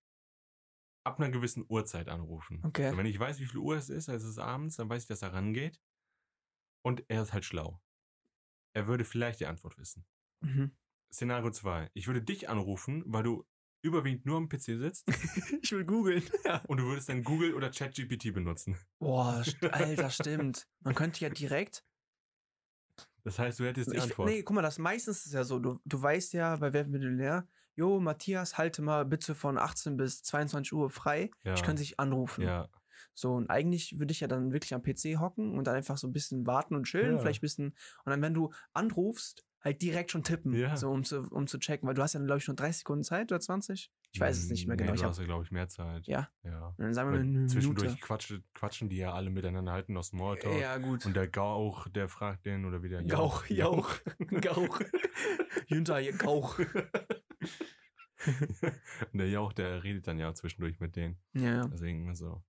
ab einer gewissen Uhrzeit anrufen. Okay. Wenn ich weiß, wie viel Uhr es ist, also es ist abends, dann weiß ich, dass er rangeht. Und er ist halt schlau. Er würde vielleicht die Antwort wissen. mhm. Szenario 2. Ich würde dich anrufen, weil du überwiegend nur am PC sitzt ich will googeln. Ja. und du würdest dann Google oder ChatGPT benutzen. Boah, Alter, stimmt. Man könnte ja direkt. Das heißt, du hättest die Ich, Antwort. nee, guck mal, das meistens ist ja so, du, du weißt ja bei Wer wird Millionär, jo, Matthias, halte mal bitte von 18 bis 22 Uhr frei. ja. Ich könnte dich anrufen. ja. So, und eigentlich würde ich ja dann wirklich am PC hocken und dann einfach so ein bisschen warten und chillen, Ja. vielleicht ein bisschen. Und dann, wenn du anrufst, halt direkt schon tippen, Ja. so um zu, um zu checken, weil du hast ja, glaube ich, nur 30 Sekunden Zeit oder 20. Ich weiß es nicht mehr Nee, genau. Du Ich hast ja, glaube ich, mehr Zeit. ja, Ja. und dann sagen wir eine zwischendurch Minute. quatschen, quatschen die ja alle miteinander, halten noch Smalltalk. Ja, gut. Und der Gauch, der fragt den oder wieder Gauch, Jauch, Gauch. Jünter, Gauch. Und der Jauch, der redet dann ja zwischendurch mit denen. Ja. Deswegen so.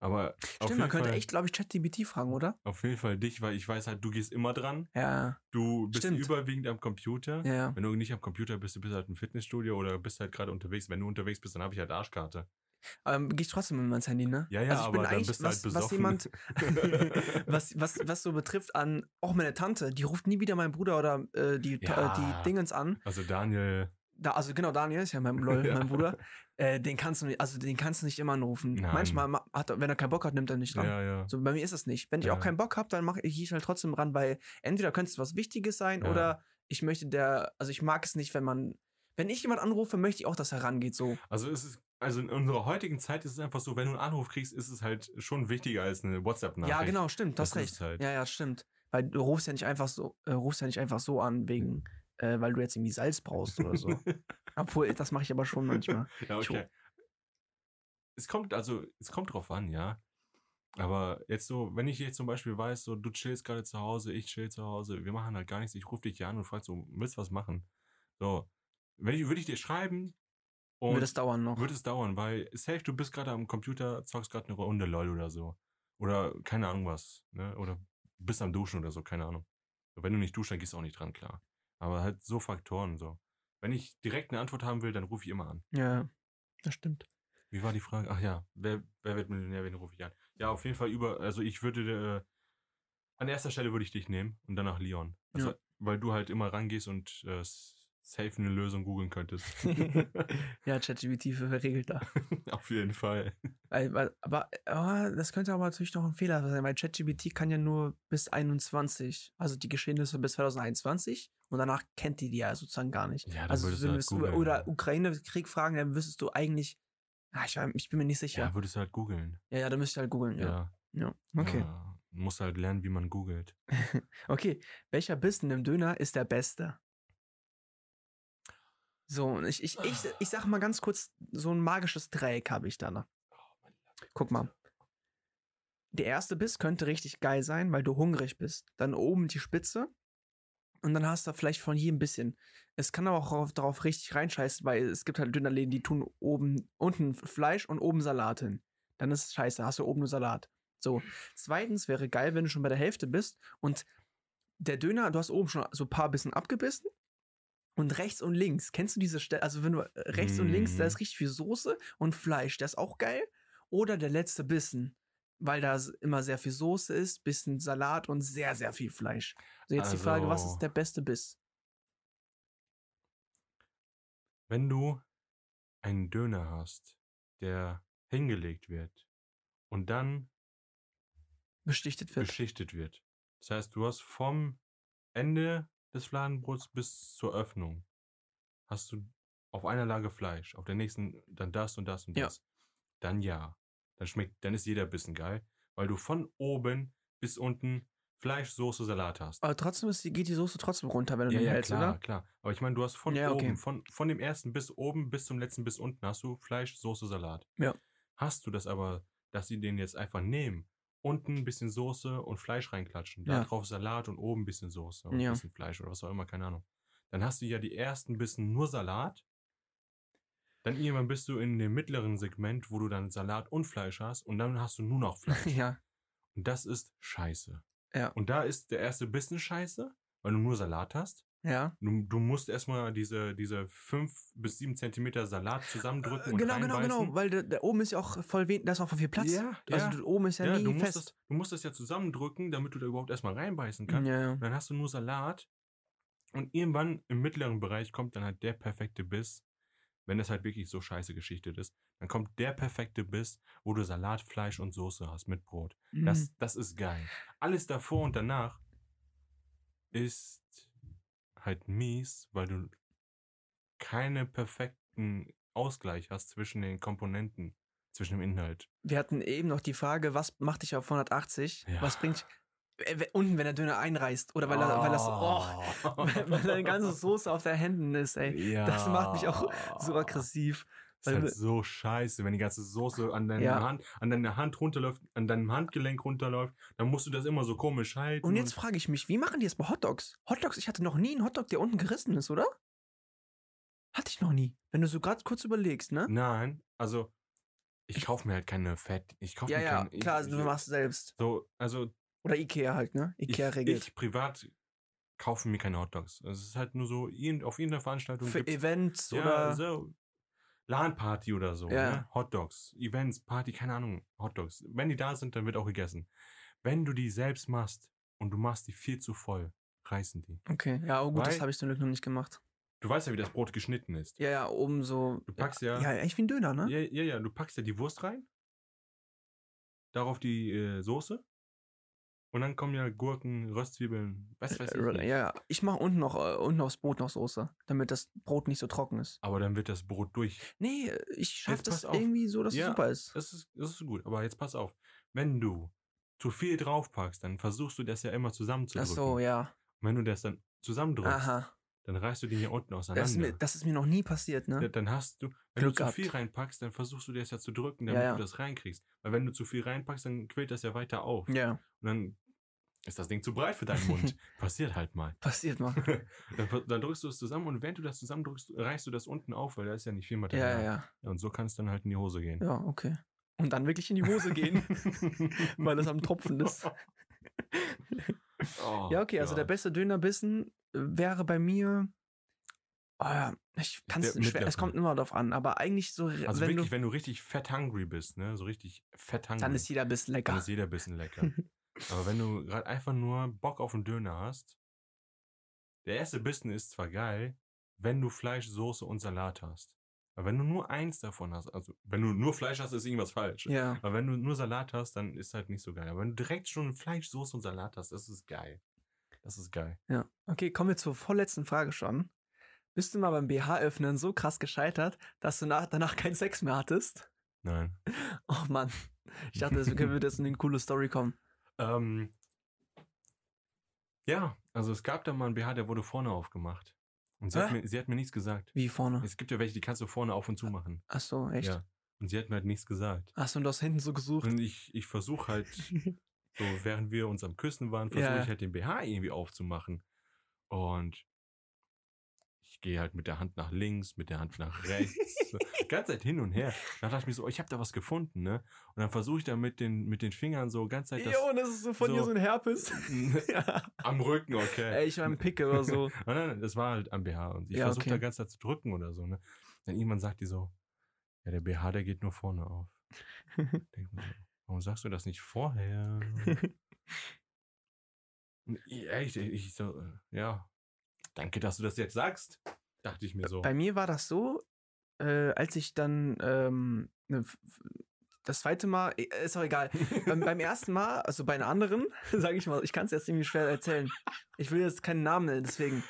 Aber auf Stimmt, jeden, man könnte Fall, echt, glaube ich, ChatGPT fragen, oder? auf jeden Fall dich, weil ich weiß halt, du gehst immer dran. Ja, Du bist Stimmt. überwiegend am Computer. ja. Wenn du nicht am Computer bist, du bist halt im Fitnessstudio oder bist halt gerade unterwegs. Wenn du unterwegs bist, dann habe ich halt Arschkarte. Ähm, gehe ich trotzdem mit meinem Handy, ne? Ja, ja, also ich bin aber dann eigentlich, bist du was, halt was besoffen. jemand, was, was, was so betrifft an, auch meine Tante, die ruft nie wieder meinen Bruder oder äh, die, Ja. äh, die Dingens an. Also Daniel, Da, also genau, Daniel ist ja mein, lol, Ja. mein Bruder. Äh, den kannst du nicht, also den kannst du nicht immer anrufen. Nein. Manchmal, ma- hat er, wenn er keinen Bock hat, nimmt er nicht dran. ja, ja. So, bei mir ist das nicht. Wenn ich Ja. auch keinen Bock habe, dann mache ich halt trotzdem ran, weil entweder könnte es was Wichtiges sein oder ich möchte der, also ich mag es nicht, wenn man, wenn ich jemand anrufe, möchte ich auch, dass er rangeht, so. Also es ist, also in unserer heutigen Zeit ist es einfach so, wenn du einen Anruf kriegst, ist es halt schon wichtiger als eine WhatsApp-Nachricht. Ja, genau, stimmt, Das das, recht. halt. Ja, ja, stimmt. Weil du rufst ja nicht einfach so, äh, rufst ja nicht einfach so an, wegen, äh, weil du jetzt irgendwie Salz brauchst oder so. Obwohl, das mache ich aber schon manchmal. ja, okay. Es kommt, also, es kommt drauf an, ja. Aber jetzt so, wenn ich jetzt zum Beispiel weiß, so, du chillst gerade zu Hause, ich chill zu Hause, wir machen halt gar nichts, ich rufe dich hier an und frag so, willst du was machen? So, wenn ich, würde ich dir schreiben und Würde es dauern noch. Wird es dauern, weil safe, du bist gerade am Computer, zockst gerade eine Runde LOL oder so. Oder keine Ahnung was, ne? Oder bist am Duschen oder so, keine Ahnung. Wenn du nicht duschst, dann gehst du auch nicht dran, klar. Aber halt so Faktoren so. Wenn ich direkt eine Antwort haben will, dann rufe ich immer an. Ja, das stimmt. Wie war die Frage? Ach ja, wer, wer wird Millionär, wen rufe ich an? Ja, auf jeden Fall über, also ich würde, äh, an erster Stelle würde ich dich nehmen und danach Leon. Also, Ja. Weil du halt immer rangehst und äh, safe eine Lösung googeln könntest. ja, ChatGPT verregelt da. auf jeden Fall. Weil, aber aber das könnte aber natürlich noch ein Fehler sein, weil ChatGPT kann ja nur bis 21, also die Geschehnisse bis 2021 und danach kennt die die ja sozusagen gar nicht. Ja, dann also würdest du halt googeln. oder Ukraine-Krieg fragen, dann wüsstest du eigentlich, ah, ich, ich bin mir nicht sicher. Ja, würdest du halt googeln. Ja, ja, da müsst ihr halt googeln, ja. Ja. ja. Okay. Ja, musst halt lernen, wie man googelt. Okay, welcher Bissen im Döner ist der beste? So, und ich, ich, ich, ich sag mal ganz kurz, so ein magisches Dreieck habe ich da noch. Guck mal. Der erste Biss könnte richtig geil sein, weil du hungrig bist. Dann oben die Spitze. Und dann hast du vielleicht von jedem bisschen. Es kann aber auch darauf, darauf richtig reinscheißen, weil es gibt halt Dönerläden, die tun oben, unten Fleisch und oben Salat hin. Dann ist es scheiße, hast du oben nur Salat. So. Zweitens wäre geil, wenn du schon bei der Hälfte bist und der Döner, du hast oben schon so ein paar Bissen abgebissen. Und rechts und links, kennst du diese Stelle? Also, wenn du äh, rechts und links, da Mhm. ist richtig viel Soße und Fleisch, das ist auch geil. Oder der letzte Bissen, weil da immer sehr viel Soße ist, bisschen Salat und sehr, sehr viel Fleisch. Also jetzt die Frage, was Also- ist der beste Biss? Wenn du einen Döner hast, der hingelegt wird und dann Beschichtet wird. beschichtet wird. Das heißt, du hast vom Ende des Fladenbrots bis zur Öffnung hast du auf einer Lage Fleisch, auf der nächsten dann das und das und Ja. das. Dann ja. Dann schmeckt, dann ist jeder Bissen geil, weil du von oben bis unten Fleisch, Soße, Salat hast. Aber trotzdem ist, die- geht die Soße trotzdem runter, wenn du Ja, den ja, hältst, klar, oder? klar. Aber ich meine, du hast von Ja, okay. oben, von, von dem ersten bis oben bis zum letzten bis unten hast du Fleisch, Soße, Salat. Ja. Hast du das aber, dass sie den jetzt einfach nehmen unten ein bisschen Soße und Fleisch reinklatschen. Ja. Da drauf Salat und oben ein bisschen Soße und Ja. ein bisschen Fleisch oder was auch immer, keine Ahnung. Dann hast du ja die ersten Bissen nur Salat. Dann irgendwann bist du in dem mittleren Segment, wo du dann Salat und Fleisch hast und dann hast du nur noch Fleisch. ja. Und das ist scheiße. Ja. Und da ist der erste Bissen scheiße, weil du nur Salat hast. Ja. Du, du musst erstmal diese, diese fünf bis sieben Zentimeter Salat zusammendrücken und Genau, genau, reinbeißen. genau. Weil da, da oben ist ja auch voll wenig, da ist auch voll viel Platz. Ja, also ja. oben ist ja, Ja, nie du musst, fest. das, du musst das ja zusammendrücken, damit du da überhaupt erstmal reinbeißen kannst. ja. Und dann hast du nur Salat. Und irgendwann im mittleren Bereich kommt dann halt der perfekte Biss. Wenn das halt wirklich so scheiße geschichtet ist, dann kommt der perfekte Biss, wo du Salat, Fleisch und Soße hast mit Brot. Mhm. Das, das ist geil. Alles davor und danach ist halt mies, weil du keine perfekten Ausgleich hast zwischen den Komponenten, zwischen dem Inhalt. Wir hatten eben noch die Frage, was macht dich auf 180? Ja. Was bringt äh, unten, wenn der Döner einreißt? Oder weil, er, weil das, oh, weil deine ganze Soße auf deinen Händen ist, ey. ja. Das macht mich auch so aggressiv. Ist halt so scheiße, wenn die ganze Soße an deiner Ja. Hand, an deiner Hand runterläuft, an deinem Handgelenk runterläuft, dann musst du das immer so komisch halten. Und jetzt frage ich mich, wie machen die es bei Hotdogs? Hotdogs, ich hatte noch nie einen Hotdog, der unten gerissen ist, oder? Hatte ich noch nie. Wenn du so gerade kurz überlegst, ne? Nein, also ich kaufe mir halt keine Fett. Ich kaufe Ja, mir ja, kein, ich, klar, also ich, du machst selbst. so, also Oder Ikea halt, ne? ich, Ikea regelt. ich privat kaufe mir keine Hotdogs. Es ist halt nur so, auf irgendeiner Veranstaltung Für Events ja, oder. so LAN-Party oder so, Ja. ne? Hotdogs, Events, Party, keine Ahnung, Hotdogs. Wenn die da sind, dann wird auch gegessen. Wenn du die selbst machst und du machst die viel zu voll, reißen die. Okay, ja, oh gut, das Weil- habe ich zum Glück noch nicht gemacht. Du weißt ja, wie das Brot geschnitten ist. Ja, ja, oben so. Du packst ja, Ja, eigentlich wie ein Döner, ne? ja, ja, ja, du packst ja die Wurst rein, darauf die äh, Soße und dann kommen ja Gurken, Röstzwiebeln, was weiß ich. Äh, nicht. ja. Ich mache unten noch äh, unten aufs Brot noch Soße, damit das Brot nicht so trocken ist. Aber dann wird das Brot durch. Nee, äh, ich schaffe das auf. irgendwie so, dass Ja, es super ist. Das ist, das ist gut, aber jetzt pass auf. Wenn du zu viel draufpackst, dann versuchst du das ja immer Ach zusammenzudrücken. so, ja. Und wenn du das dann zusammendrückst, Aha. dann reißt du den hier unten Das ist, auseinander. mir, das ist mir noch nie passiert, ne? Ja, dann hast du, wenn Glück du zu gehabt. viel reinpackst, dann versuchst du das ja zu drücken, damit Ja, ja. du das reinkriegst. Weil wenn du zu viel reinpackst, dann quillt das ja weiter auf. Ja, Und dann ist das Ding zu breit für deinen Mund. Passiert halt mal. passiert mal. dann, dann drückst du es zusammen und während du das zusammendrückst, reißt du das unten auf, weil da ist ja nicht viel Material. ja, ja. Ja, Und so kann es dann halt in die Hose gehen. Ja, okay. Und dann wirklich in die Hose gehen, weil es am Tropfen ist. Oh Ja, okay, also der Gott. beste Dönerbissen wäre bei mir. Oh ich kann es schwer, kommt immer darauf an, aber eigentlich so, Also wenn wirklich, du, wenn du richtig fett hungry bist, ne, so richtig fett hungry, dann ist jeder Bissen lecker. dann ist jeder Bissen lecker. Aber wenn du gerade einfach nur Bock auf einen Döner hast, der erste Bissen ist zwar geil, wenn du Fleisch, Soße und Salat hast. Aber wenn du nur eins davon hast, also wenn du nur Fleisch hast, ist irgendwas falsch. ja, Aber wenn du nur Salat hast, dann ist halt nicht so geil. Aber wenn du direkt schon Fleisch, Soße und Salat hast, das ist geil. Das ist geil. ja. Okay, kommen wir zur vorletzten Frage schon. Bist du mal beim BH-Öffnen so krass gescheitert, dass du nach, danach keinen Sex mehr hattest? Nein. Oh Mann. Ich dachte, das würde jetzt in eine coole Story kommen. Ähm, ja, also es gab da mal einen BH, der wurde vorne aufgemacht. Und sie, hat mir, sie hat mir nichts gesagt. Wie vorne? Es gibt ja welche, die kannst du vorne auf und zu machen. Ach so, echt? Ja. Und sie hat mir halt nichts gesagt. Hast du das hinten so gesucht? Und ich, ich versuche halt, so während wir uns am Küssen waren, versuche Ja. ich halt den BH irgendwie aufzumachen. Und ich gehe halt mit der Hand nach links, mit der Hand nach rechts. die ganze Zeit hin und her. Dann dachte ich mir so, oh, ich habe da was gefunden, ne? Und dann versuche ich da mit den, mit den Fingern so ganz Zeit das Jo, das ist so von so- dir so ein Herpes. am Rücken, okay. Ey, ich war im Picke oder so. Nein, nein, das war halt am BH. Und ich Ja, versuche okay. da ganz Zeit zu drücken oder so, ne? Dann irgendwann sagt die so, ja, der BH, der geht nur vorne auf. Denk mir so, warum sagst du das nicht vorher? Und ich- Echt, ich, ich so, äh, ja, danke, dass du das jetzt sagst, dachte ich mir so. Bei mir war das so, äh, als ich dann ähm, ne, das zweite Mal, äh, ist auch egal. beim, beim ersten Mal, also bei einer anderen, sage ich mal, ich kann es jetzt irgendwie schwer erzählen. Ich will jetzt keinen Namen nennen, deswegen.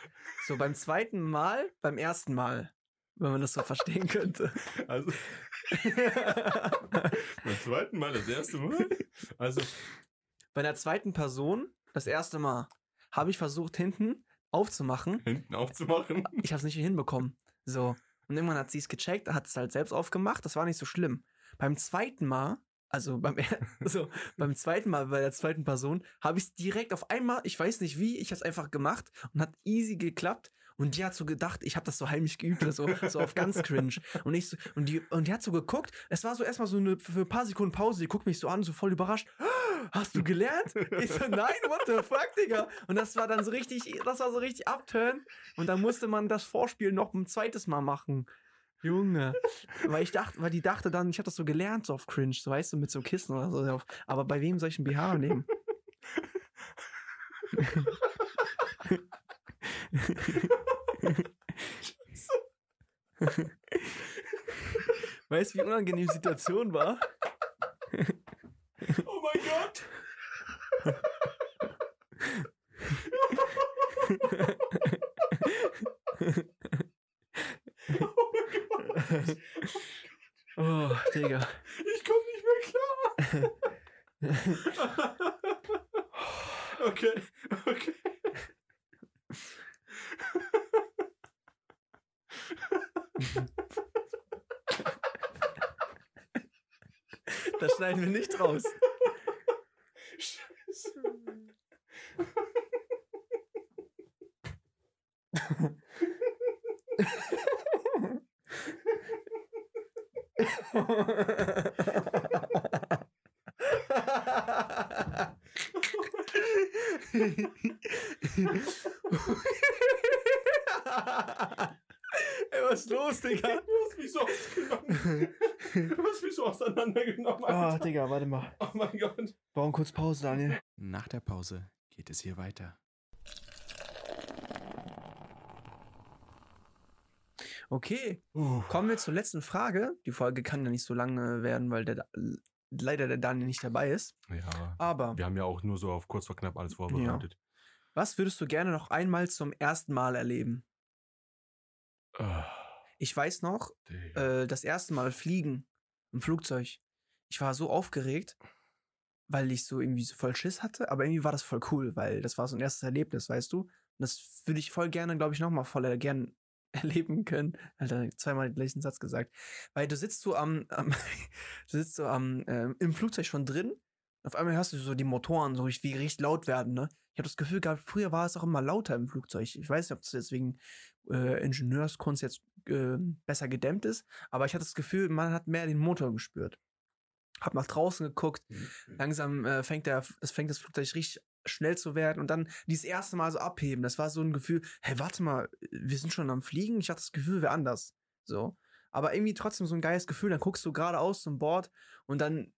So, beim zweiten Mal, beim ersten Mal, wenn man das so verstehen könnte. Also, beim zweiten Mal, das erste Mal. Also, bei der zweiten Person, das erste Mal, habe ich versucht, hinten aufzumachen. hinten aufzumachen. Ich habe es nicht hinbekommen. So. Und irgendwann hat sie es gecheckt, hat es halt selbst aufgemacht. Das war nicht so schlimm. Beim zweiten Mal also beim, er- also beim zweiten Mal, bei der zweiten Person, habe ich es direkt auf einmal, ich weiß nicht wie, ich habe es einfach gemacht und hat easy geklappt. Und die hat so gedacht, ich habe das so heimlich geübt, so, so auf ganz cringe. Und ich so, und die, und die hat so geguckt, es war so erstmal so eine, für ein paar Sekunden Pause, die guckt mich so an, so voll überrascht. Hast du gelernt? Ich so, nein, what the fuck, Digga? Und das war dann so richtig, das war so richtig upturn. Und dann musste man das Vorspiel noch ein zweites Mal machen. Junge. Weil ich dachte, weil die dachte dann, ich habe das so gelernt, so auf Cringe, so weißt du, mit so Kissen oder so. Aber bei wem soll ich ein BH nehmen? weißt du, wie unangenehm die Situation war? Oh mein Gott! Oh, Digga. Ich komme nicht mehr klar. okay, okay. Das schneiden wir nicht raus. Scheiße. Ey, was ist los, Digga? Du hast mich so ausgenommen. Du hast mich so auseinandergenommen. Oh, Alter. Digga, warte mal. Oh mein Gott. Bauen kurz Pause, Daniel. Nach der Pause geht es hier weiter. Okay, Uh. kommen wir zur letzten Frage. Die Folge kann ja nicht so lange werden, weil der, Da- leider der Daniel nicht dabei ist. Ja, Aber wir haben ja auch nur so auf kurz vor knapp alles vorbereitet. was würdest du gerne noch einmal zum ersten Mal erleben? Ah, Ich weiß noch, äh, das erste Mal fliegen im Flugzeug. Ich war so aufgeregt, weil ich so irgendwie so voll Schiss hatte, aber irgendwie war das voll cool, weil das war so ein erstes Erlebnis, weißt du? Und das würde ich voll gerne, glaube ich, nochmal voll gern erleben können. Alter, zweimal den gleichen Satz gesagt. Weil du sitzt so am, am du sitzt so am, ähm, im Flugzeug schon drin. Auf einmal hörst du so die Motoren so richtig, wie richtig laut werden, ne? Ich habe das Gefühl gehabt, früher war es auch immer lauter im Flugzeug. Ich weiß nicht, ob es deswegen äh, Ingenieurskunst jetzt äh, besser gedämmt ist, aber ich hatte das Gefühl, man hat mehr den Motor gespürt. Hab nach draußen geguckt, langsam äh, fängt der, es fängt das Flugzeug richtig schnell zu werden und dann dieses erste Mal so abheben. Das war so ein Gefühl, hey, warte mal, wir sind schon am Fliegen. Ich hatte das Gefühl, wäre anders. So. Aber irgendwie trotzdem so ein geiles Gefühl. Dann guckst du geradeaus zum Bord und dann,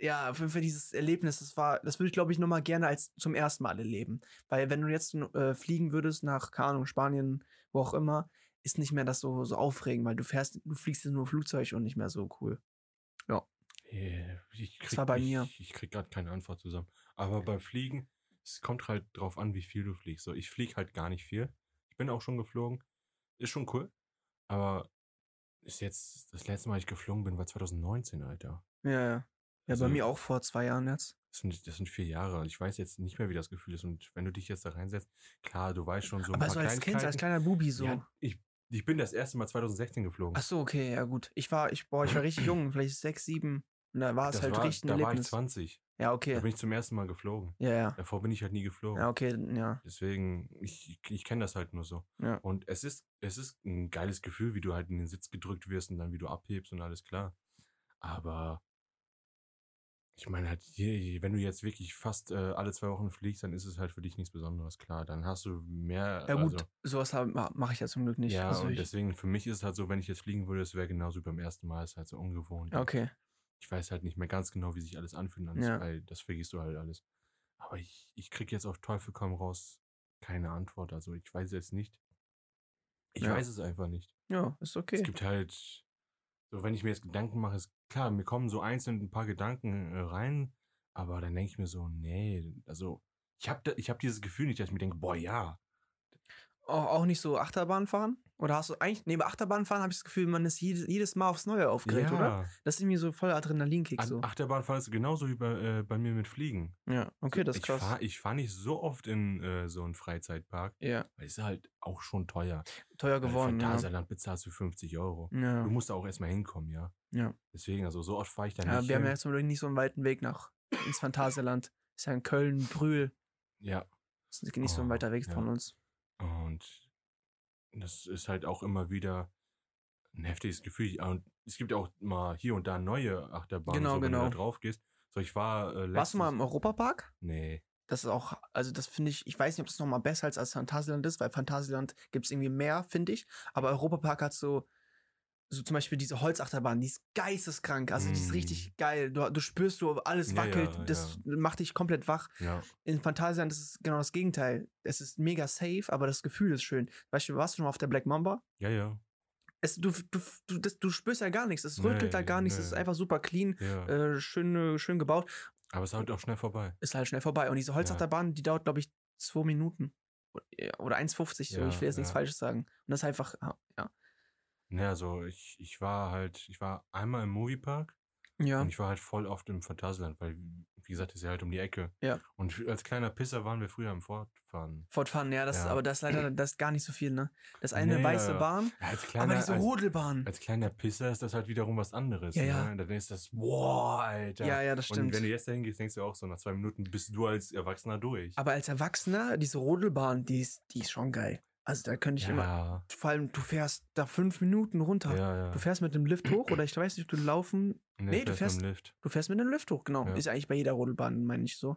ja, für, für dieses Erlebnis, das war, das würde ich, glaube ich, nochmal gerne als zum ersten Mal erleben. Weil wenn du jetzt äh, fliegen würdest nach, keine Ahnung, Spanien, wo auch immer, ist nicht mehr das so, so aufregend, weil du fährst, du fliegst jetzt nur Flugzeug und nicht mehr so cool. Yeah, ich krieg, Das war bei ich, mir. Ich krieg gerade keine Antwort zusammen. Aber beim Fliegen, es kommt halt drauf an, wie viel du fliegst. So, ich fliege halt gar nicht viel. Ich bin auch schon geflogen. Ist schon cool. Aber ist jetzt, das letzte Mal, ich geflogen bin, war 2019, Alter. Ja, ja. Ja, Also- bei mir auch vor zwei Jahren jetzt. Das sind, das sind vier Jahre. Ich weiß jetzt nicht mehr, wie das Gefühl ist. Und wenn du dich jetzt da reinsetzt, klar, du weißt schon so ein Aber paar so als Kind, als kleiner Bubi so. Ja, ich, ich bin das erste Mal 2016 geflogen. Ach so, okay, ja gut. Ich war, ich, boah, ich war richtig jung, vielleicht sechs, sieben. Und da war es das halt war, richtig ein da war ich Erlebnis. 20. Ja, Da okay. bin ich zum ersten Mal geflogen. Ja, ja. Davor bin ich halt nie geflogen. Ja, okay, ja. Deswegen, ich, ich, ich kenne das halt nur so. Ja. Und es ist, es ist ein geiles Gefühl, wie du halt in den Sitz gedrückt wirst und dann wie du abhebst und alles klar. Aber ich meine halt, wenn du jetzt wirklich fast äh, alle zwei Wochen fliegst, dann ist es halt für dich nichts Besonderes, klar. Dann hast du mehr. Ja gut, also, sowas mache ich ja zum Glück nicht. ja, also und ich, deswegen, für mich ist es halt so, wenn ich jetzt fliegen würde, es wäre genauso wie beim ersten Mal, es ist halt so ungewohnt. okay. Ich weiß halt nicht mehr ganz genau, wie sich alles anfühlt, alles, Ja. weil das vergisst du halt alles. Aber ich, ich krieg jetzt auf Teufel komm raus keine Antwort. Also ich weiß jetzt nicht. Ich Ja. weiß es einfach nicht. Ja, ist okay. Es gibt halt, so wenn ich mir jetzt Gedanken mache, ist klar, mir kommen so einzeln ein paar Gedanken äh, rein, aber dann denke ich mir so, nee, also ich habe ich hab dieses Gefühl nicht, dass ich mir denke, boah, ja. Auch, nicht so Achterbahn fahren? Oder hast du eigentlich, neben Achterbahn fahren habe ich das Gefühl, man ist jedes, jedes Mal aufs Neue aufgeregt, oder? Das ist irgendwie so voll Adrenalinkick so. Achterbahnfahren ist genauso wie bei, äh, bei mir mit Fliegen. Ja, okay, das ist ich krass. Fahr, ich fahre nicht so oft in äh, so einen Freizeitpark, ja, weil es ist halt auch schon teuer. teuer geworden, ja. Phantasialand bezahlst du 50 Euro. ja. Du musst da auch erstmal hinkommen, ja. Ja. Deswegen, also so oft fahre ich da ja nicht. wir haben hin. ja jetzt zum Beispiel nicht so einen weiten Weg nach ins Phantasialand. Ist ja in Köln, Brühl. ja. Das ist nicht so ein Oh, weiter Weg ja. von uns. Und das ist halt auch immer wieder ein heftiges Gefühl. Und es gibt auch mal hier und da neue Achterbahnen, Genau, so, wenn genau. du da drauf gehst. So, ich war äh, Warst du mal im Europapark? Nee. Das ist auch, also das finde ich, ich weiß nicht, ob das nochmal besser als, als Phantasialand ist, weil Phantasialand gibt es irgendwie mehr, finde ich. Aber Europapark hat so, so zum Beispiel diese Holzachterbahn, die ist geisteskrank. Also die ist Mm. richtig geil. Du, du spürst, du alles Ja, wackelt, ja, das macht dich komplett wach. Ja. In Phantasialand ist es genau das Gegenteil. Es ist mega safe, aber das Gefühl ist schön. Weißt du, warst du schon mal auf der Black Mamba? Ja, ja. Es, du, du, du, das, du spürst ja gar nichts. Es rüttelt da Nee, gar nichts. Es ist nee. einfach super clean, ja. äh, schön, äh, schön gebaut. Aber es ist halt auch schnell vorbei. ist halt schnell vorbei. Und diese Holzachterbahn, die dauert, glaube ich, zwei Minuten. Oder- Oder 1,50. So. Ja, ich will jetzt nichts ja. Falsches sagen. Und das ist einfach, ja. Ne, also ich, ich war halt, ich war einmal im Moviepark Ja. und ich war halt voll oft im Phantasialand, weil, wie gesagt, ist ja halt um die Ecke. Ja. Und als kleiner Pisser waren wir früher im Fortfahren. Fortfahren, ja, das, Ja. aber das ist leider, das ist gar nicht so viel, ne? Das eine Nee, weiße ja. Bahn, Ja, als aber kleiner, diese als, Rodelbahn. als kleiner Pisser ist das halt wiederum was anderes. Ja, ja. Ne? Dann ist das, boah, Alter. Ja, ja, das Und stimmt. wenn du jetzt dahin gehst, denkst du auch so, nach zwei Minuten bist du als Erwachsener durch. Aber als Erwachsener, diese Rodelbahn, die ist, die ist schon geil. Also da könnte ich immer, ja, vor allem, du fährst da fünf Minuten runter. ja, ja. Du fährst mit dem Lift hoch oder ich weiß nicht, du laufen. Nee, nee, du fährst mit dem Lift. Du fährst mit dem Lift hoch, genau. Ja. Ist eigentlich bei jeder Rodelbahn, meine ich so.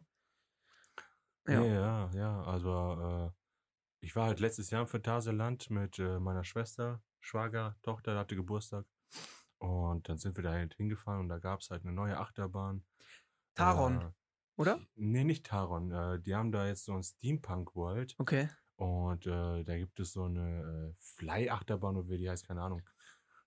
Ja, Ja. ja, ja. Also, äh, ich war halt letztes Jahr im Phantasialand mit äh, meiner Schwester, Schwager, Tochter, hatte Geburtstag. Und dann sind wir da halt hingefahren und da gab es halt eine neue Achterbahn. Taron, Äh, oder? Nee, nicht Taron. Äh, die haben da jetzt so ein Steampunk World. Okay. Und äh, da gibt es so eine äh, Fly-Achterbahn, oder wie die heißt, keine Ahnung.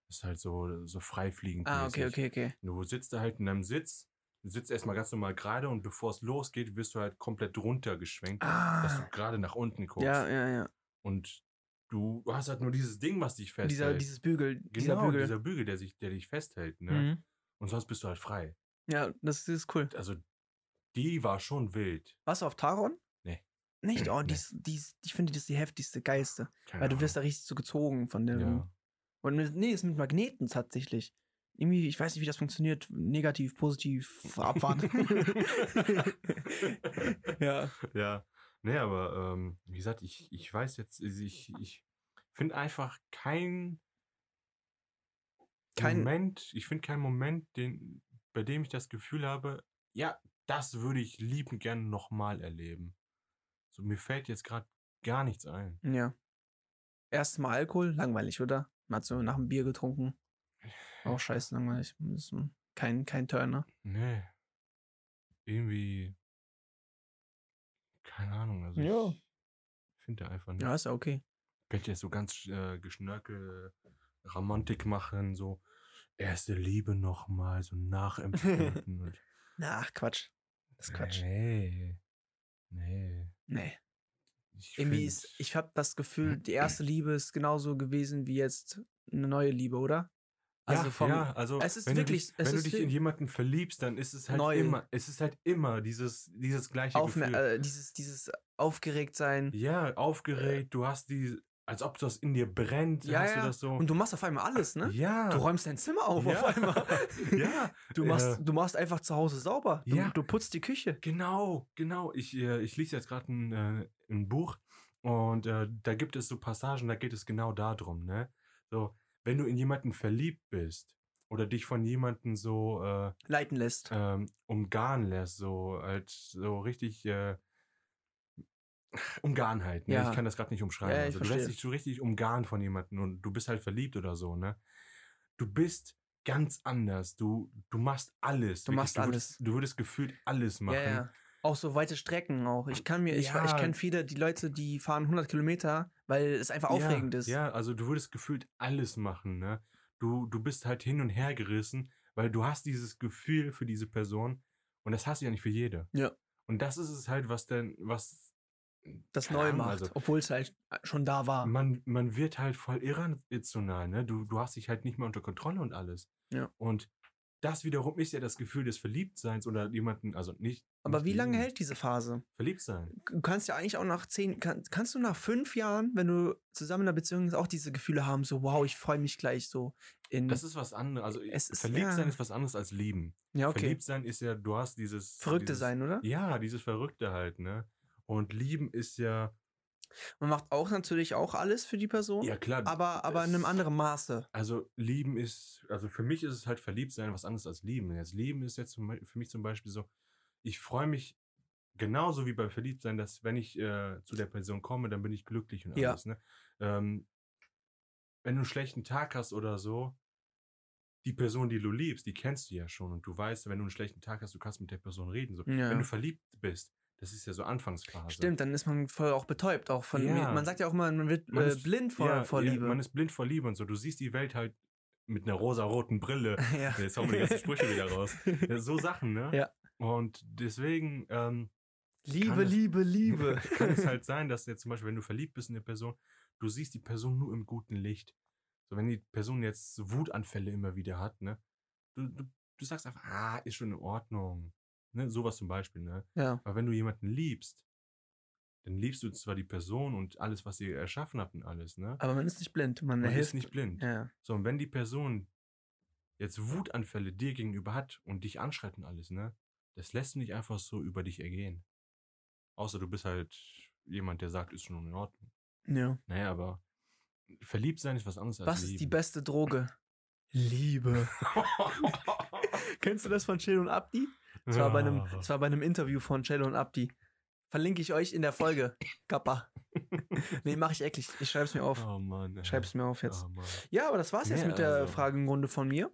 Das ist halt so, so freifliegend. Ah, okay, okay, okay. Du sitzt da halt in einem Sitz, du sitzt erstmal ganz normal gerade und bevor es losgeht, wirst du halt komplett runtergeschwenkt, dass du Ah. gerade nach unten guckst. Ja, ja, ja. Und du hast halt nur dieses Ding, was dich festhält. Dieser, dieses Bügel, dieser genau, Bügel. dieser Bügel, der, sich, der dich festhält. Ne? Mhm. Und sonst bist du halt frei. Ja, das, das ist cool. Also, die war schon wild. Warst du auf Taron? Nicht? Oh, Nee. die, ist- die, ist- ich finde, das ist die heftigste, geilste. Keine Weil du wirst da richtig so gezogen von dem. Ja. Und mit, nee, ist mit Magneten tatsächlich. Irgendwie, ich weiß nicht, wie das funktioniert. Negativ, positiv, abfahren. ja. Ja. Nee, aber ähm, wie gesagt, ich, ich weiß jetzt, also ich, ich finde einfach kein, Kein- Moment, ich finde keinen Moment, den, bei dem ich das Gefühl habe, ja, das würde ich liebend gerne nochmal erleben. So, mir fällt jetzt gerade gar nichts ein. Ja. Erstes Mal Alkohol, langweilig, oder? Man hat so nach dem Bier getrunken. Auch scheiße langweilig. Kein, kein Turner. Nee. Irgendwie. Keine Ahnung. Also Ja. ich finde einfach nicht. Ja, ist ja okay. Könnte jetzt so ganz äh, geschnörkel Romantik machen, so erste Liebe nochmal, so nachempfinden. ach, Quatsch. Das ist Quatsch. Nee. Nee. Nee. Ich Irgendwie ist, ich habe das Gefühl, die erste Liebe ist genauso gewesen wie jetzt eine neue Liebe, oder? ja, Also vom, ja, also es ist wenn wirklich- du dich, wenn du dich in jemanden verliebst, dann ist es halt Neu. immer, es ist halt immer dieses, dieses gleiche auf, Gefühl. äh, dieses, dieses Aufgeregtsein. ja, aufgeregt, du hast die, als ob das in dir brennt, Ja, hast ja. du das so. Und du machst auf einmal alles, ne? ja. Du räumst dein Zimmer auf ja. auf einmal. ja. Du machst, Äh, du machst einfach zu Hause sauber. Du, Ja. du putzt die Küche. Genau, genau. Ich, äh, ich lese jetzt gerade ein, äh, ein Buch und äh, da gibt es so Passagen, da geht es genau darum, ne? So, wenn du in jemanden verliebt bist oder dich von jemanden so äh, Leiten lässt. ähm, umgarnen lässt, so als so richtig äh, Umgarnheit, ne? Ja. Ich kann das gerade nicht umschreiben. Ja, also, du lässt dich so richtig umgarnen von jemandem und du bist halt verliebt oder so, ne? Du bist ganz anders. Du, du machst alles. Du machst du alles. Würdest, du würdest gefühlt alles machen. Ja, ja. Auch so weite Strecken auch. Ich kann mir, ich, Ja. ich kenne viele, die Leute, die fahren 100 Kilometer, weil es einfach aufregend ist. Ja, also du würdest gefühlt alles machen, ne? Du, du bist halt hin und her gerissen, weil du hast dieses Gefühl für diese Person und das hast du ja nicht für jede. Ja. Und das ist es halt, was denn, was das neu macht, also- obwohl es halt schon da war. man, man wird halt voll irrational, ne? Du, du hast dich halt nicht mehr unter Kontrolle und alles. Ja. Und das wiederum ist ja das Gefühl des Verliebtseins oder jemanden, also nicht. Aber nicht wie lange hält diese Phase? Verliebt sein. Du kannst ja eigentlich auch nach zehn, kann, kannst du nach fünf Jahren, wenn du zusammen in einer Beziehung bist, auch diese Gefühle haben, so wow, ich freue mich gleich so in. Das ist was anderes. Also Es ist- verliebt sein ja. ist was anderes als lieben. ja, okay. Verliebt sein ist ja, du hast dieses. Verrückte dieses, sein, oder? Ja, dieses Verrückte halt, ne? Und lieben ist ja. Man macht auch natürlich auch alles für die Person, Ja, klar. aber, aber in einem das- anderen Maße. Also lieben ist, also für mich ist es halt verliebt sein was anderes als lieben. Jetzt lieben ist jetzt für mich zum Beispiel so, ich freue mich genauso wie beim Verliebtsein, dass wenn ich äh, zu der Person komme, dann bin ich glücklich und Ja. alles. Ne? Ähm, wenn du einen schlechten Tag hast oder so, die Person, die du liebst, die kennst du ja schon und du weißt, wenn du einen schlechten Tag hast, du kannst mit der Person reden. So. Ja. Wenn du verliebt bist, das ist ja so Anfangsphase. Stimmt, dann ist man voll auch betäubt. Auch von, Ja. Man sagt ja auch immer, man wird Man äh, ist- blind vor, ja, vor ja, Liebe. man ist blind vor Liebe und so. Du siehst die Welt halt mit einer rosa-roten Brille. ja. Jetzt hauen wir die ganzen Sprüche wieder raus. Ja, so Sachen, ne? Ja. Und deswegen ähm, Liebe, es- Liebe, Liebe. kann es halt sein, dass jetzt zum Beispiel, wenn du verliebt bist in eine Person, du siehst die Person nur im guten Licht. So, wenn die Person jetzt Wutanfälle immer wieder hat, ne? Du, du, du sagst einfach, ah, ist schon in Ordnung. Ne? Sowas zum Beispiel, ne? ja. Aber wenn du jemanden liebst, dann liebst du zwar die Person und alles, was ihr erschaffen habt und alles, ne? Aber man ist nicht blind. Man, Man hilft ist nicht blind. Ja. So, und wenn die Person jetzt Wutanfälle dir gegenüber hat und dich anschreit und alles, ne? Das lässt du nicht einfach so über dich ergehen. Außer du bist halt jemand, der sagt, ist schon in Ordnung. ja. Naja, aber verliebt sein ist was anderes als Was ist die beste Droge? Liebe. Kennst du das von Chill und Abdi? Das war, bei einem, Ja. das war bei einem Interview von Cello und Abdi. Verlinke ich euch in der Folge. Kappa. nee, mache ich eklig. Ich schreib's mir auf. Oh Mann. Schreib's mir auf jetzt. Oh. Ja, aber das war's jetzt Nee, mit der also- Fragenrunde von mir.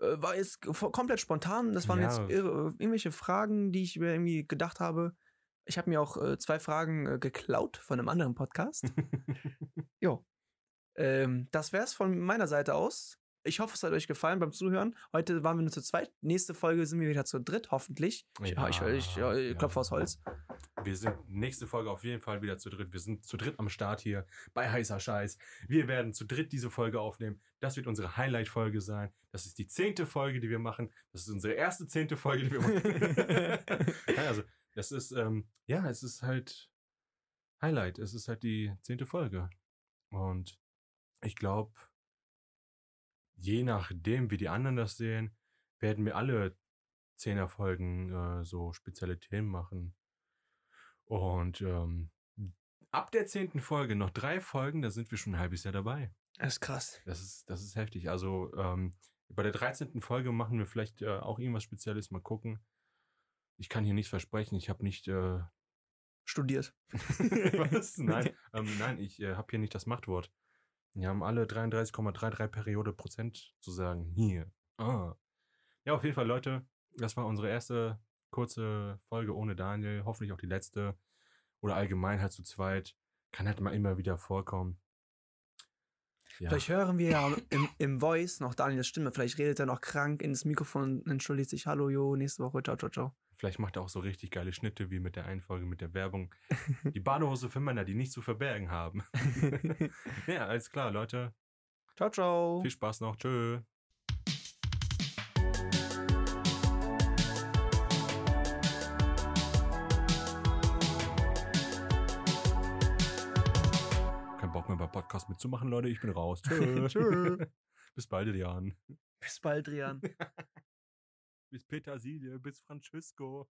Äh, War jetzt komplett spontan. Das waren Ja. jetzt irre, irgendwelche Fragen, die ich mir irgendwie gedacht habe. Ich habe mir auch äh, zwei Fragen äh, geklaut von einem anderen Podcast. jo. Ähm, das wär's von meiner Seite aus. Ich hoffe, es hat euch gefallen beim Zuhören. Heute waren wir nur zu zweit. Nächste Folge sind wir wieder zu dritt, hoffentlich. Ich, Ja, ich, ich, ja. ich klopfe aus Holz. Wir sind nächste Folge auf jeden Fall wieder zu dritt. Wir sind zu dritt am Start hier bei heißer Scheiß. Wir werden zu dritt diese Folge aufnehmen. Das wird unsere Highlight-Folge sein. Das ist die zehnte Folge, die wir machen. Das ist unsere erste zehnte Folge, die wir machen. Also, das ist, ähm, ja, es ist halt Highlight. Es ist halt die zehnte Folge. Und ich glaube, je nachdem, wie die anderen das sehen, werden wir alle Zehner-Folgen äh, so spezielle Themen machen. Und ähm, ab der zehnten Folge noch drei Folgen, da sind wir schon ein halbes Jahr dabei. Das ist krass. Das ist, das ist heftig. Also ähm, bei der 13. Folge machen wir vielleicht äh, auch irgendwas Spezielles. Mal gucken. Ich kann hier nichts versprechen. Ich habe nicht. Äh, Studiert. was? Nein, ähm, nein, ich äh, habe hier nicht das Machtwort. Wir haben alle 33,33 Periode Prozent zu sagen. Hier. Ah. Ja, auf jeden Fall, Leute. Das war unsere erste kurze Folge ohne Daniel. Hoffentlich auch die letzte. Oder allgemein halt zu zweit. Kann halt mal immer wieder vorkommen. Ja. Vielleicht hören wir ja im, im Voice noch Daniels Stimme. Vielleicht redet er noch krank ins Mikrofon und entschuldigt sich. Hallo, jo, nächste Woche. Ciao, ciao, ciao. Vielleicht macht er auch so richtig geile Schnitte wie mit der Einfolge, mit der Werbung. Die Badehose für Männer, die nichts zu verbergen haben. ja, alles klar, Leute. ciao, ciao. Viel Spaß noch. Tschö. Podcast mitzumachen, Leute. Ich bin raus. Tschö. Tschö. Bis bald, Jan. Bis bald, Rian. Bis Petersilie. Bis Francisco.